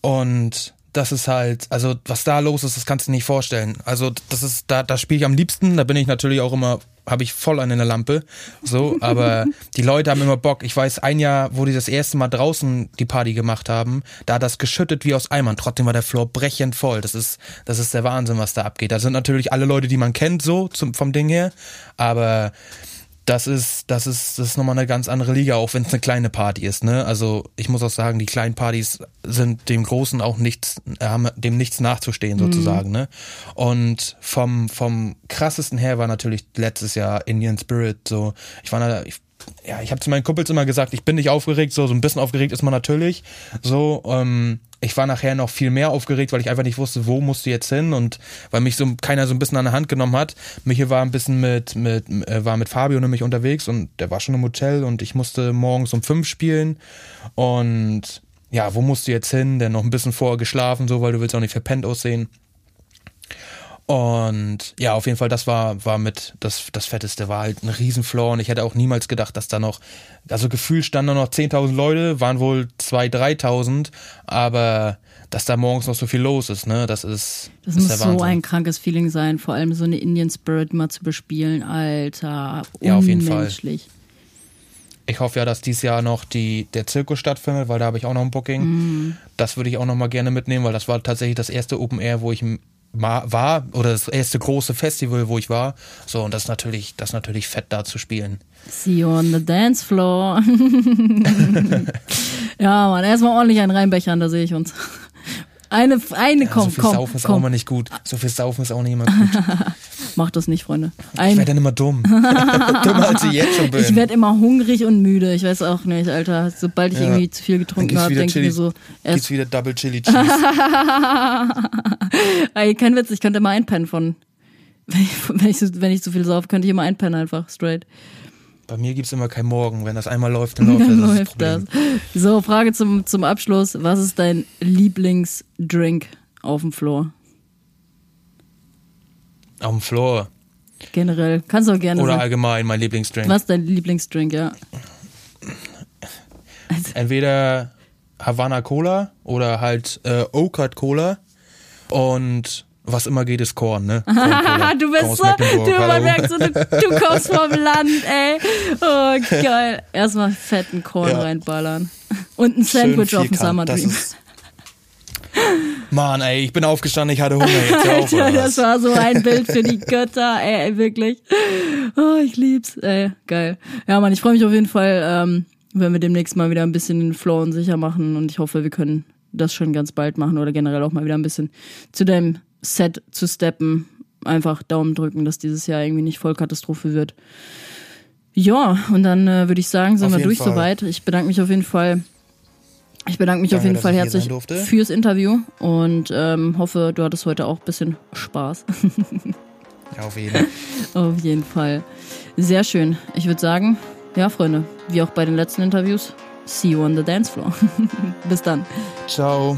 Und das ist halt, also was da los ist, das kannst du dir nicht vorstellen. Also das ist, da, da spiele ich am liebsten, da bin ich natürlich auch immer, habe ich voll an in der Lampe. So, aber die Leute haben immer Bock. Ich weiß, ein Jahr, wo die das erste Mal draußen die Party gemacht haben, da hat das geschüttet wie aus Eimern. Trotzdem war der Floor brechend voll. Das ist, das ist der Wahnsinn, was da abgeht. Da sind natürlich alle Leute, die man kennt, so zum, vom Ding her. Aber das ist, das ist, das ist nochmal eine ganz andere Liga, auch wenn es eine kleine Party ist, ne? Also ich muss auch sagen, die kleinen Partys sind dem Großen auch nichts, haben dem nichts nachzustehen, sozusagen, ne? Und vom, vom krassesten her war natürlich letztes Jahr Indian Spirit, so, ich war da, ich ja, ich habe zu meinen Kumpels immer gesagt, ich bin nicht aufgeregt, so, so ein bisschen aufgeregt ist man natürlich. So, ähm, ich war nachher noch viel mehr aufgeregt, weil ich einfach nicht wusste, wo musst du jetzt hin und weil mich so keiner so ein bisschen an der Hand genommen hat. Michael war ein bisschen mit, mit äh, war mit Fabio nämlich unterwegs und der war schon im Hotel und ich musste morgens um fünf spielen und ja, wo musst du jetzt hin? Denn noch ein bisschen vorher geschlafen, so, weil du willst auch nicht verpennt aussehen. Und ja, auf jeden Fall, das war, war mit das, das Fetteste, war halt ein Riesenfloor und ich hätte auch niemals gedacht, dass da noch, also gefühlt standen da noch 10.000 Leute, waren wohl 2.000, 3.000, aber dass da morgens noch so viel los ist, ne, das ist. Das, das muss so ein krankes Feeling sein, vor allem so eine Indian Spirit mal zu bespielen, Alter. Ja, auf jeden Fall. Ich hoffe ja, dass dieses Jahr noch die, der Zirkus stattfindet, weil da habe ich auch noch ein Booking. Mm. Das würde ich auch noch mal gerne mitnehmen, weil das war tatsächlich das erste Open Air, wo ich war oder das erste große Festival, wo ich war. So, und das ist natürlich, das ist natürlich fett da zu spielen. See you on the dance floor. ja, man, erstmal ordentlich einen reinbechern, da sehe ich uns. Eine, eine ja, kommt, so viel komm, Saufen ist komm. auch mal nicht gut. So viel Saufen ist auch nicht immer gut. Mach das nicht, Freunde. Ein ich werde dann immer dumm. Dummer als ich jetzt schon bin. Ich werde immer hungrig und müde. Ich weiß auch nicht, Alter. Sobald ich ja. irgendwie zu viel getrunken habe, denke ich mir so. Geht's wieder Double Chili Cheese. Ey, kein Witz, ich könnte immer einpennen von. Wenn ich, wenn ich, wenn ich zu viel sauf, könnte ich immer einpennen einfach, straight. Bei mir gibt es immer kein Morgen. Wenn das einmal läuft, dann läuft dann das. läuft das, das. So, Frage zum, zum Abschluss. Was ist dein Lieblingsdrink auf dem Floor? Auf dem Floor? Generell. Kannst du auch gerne Oder sagen. allgemein mein Lieblingsdrink. Was ist dein Lieblingsdrink, ja? Entweder Havana Cola oder halt äh, Oakard Cola. Und was immer geht, ist Korn, ne? Korn, du bist so, du, man merkt so, du, du, kommst vom Land, ey. Oh, geil. Erstmal fetten Korn ja. reinballern. Und ein Sandwich auf dem Summer Dream. Mann, ey, ich bin aufgestanden, ich hatte Hunger jetzt auf, oder Das war so ein Bild für die Götter, ey, wirklich. Oh, ich lieb's, ey, geil. Ja, Mann, ich freue mich auf jeden Fall, ähm, wenn wir demnächst mal wieder ein bisschen den Flow und sicher machen und ich hoffe, wir können das schon ganz bald machen oder generell auch mal wieder ein bisschen zu deinem Set zu steppen. Einfach Daumen drücken, dass dieses Jahr irgendwie nicht Vollkatastrophe wird. Ja, und dann äh, würde ich sagen, sind auf wir durch Fall. soweit. Ich bedanke mich auf jeden Fall. Ich bedanke mich Danke, auf jeden Fall herzlich fürs Interview und ähm, hoffe, du hattest heute auch ein bisschen Spaß. ja, auf jeden Fall. auf jeden Fall. Sehr schön. Ich würde sagen, ja, Freunde, wie auch bei den letzten Interviews, see you on the dance floor. Bis dann. Ciao.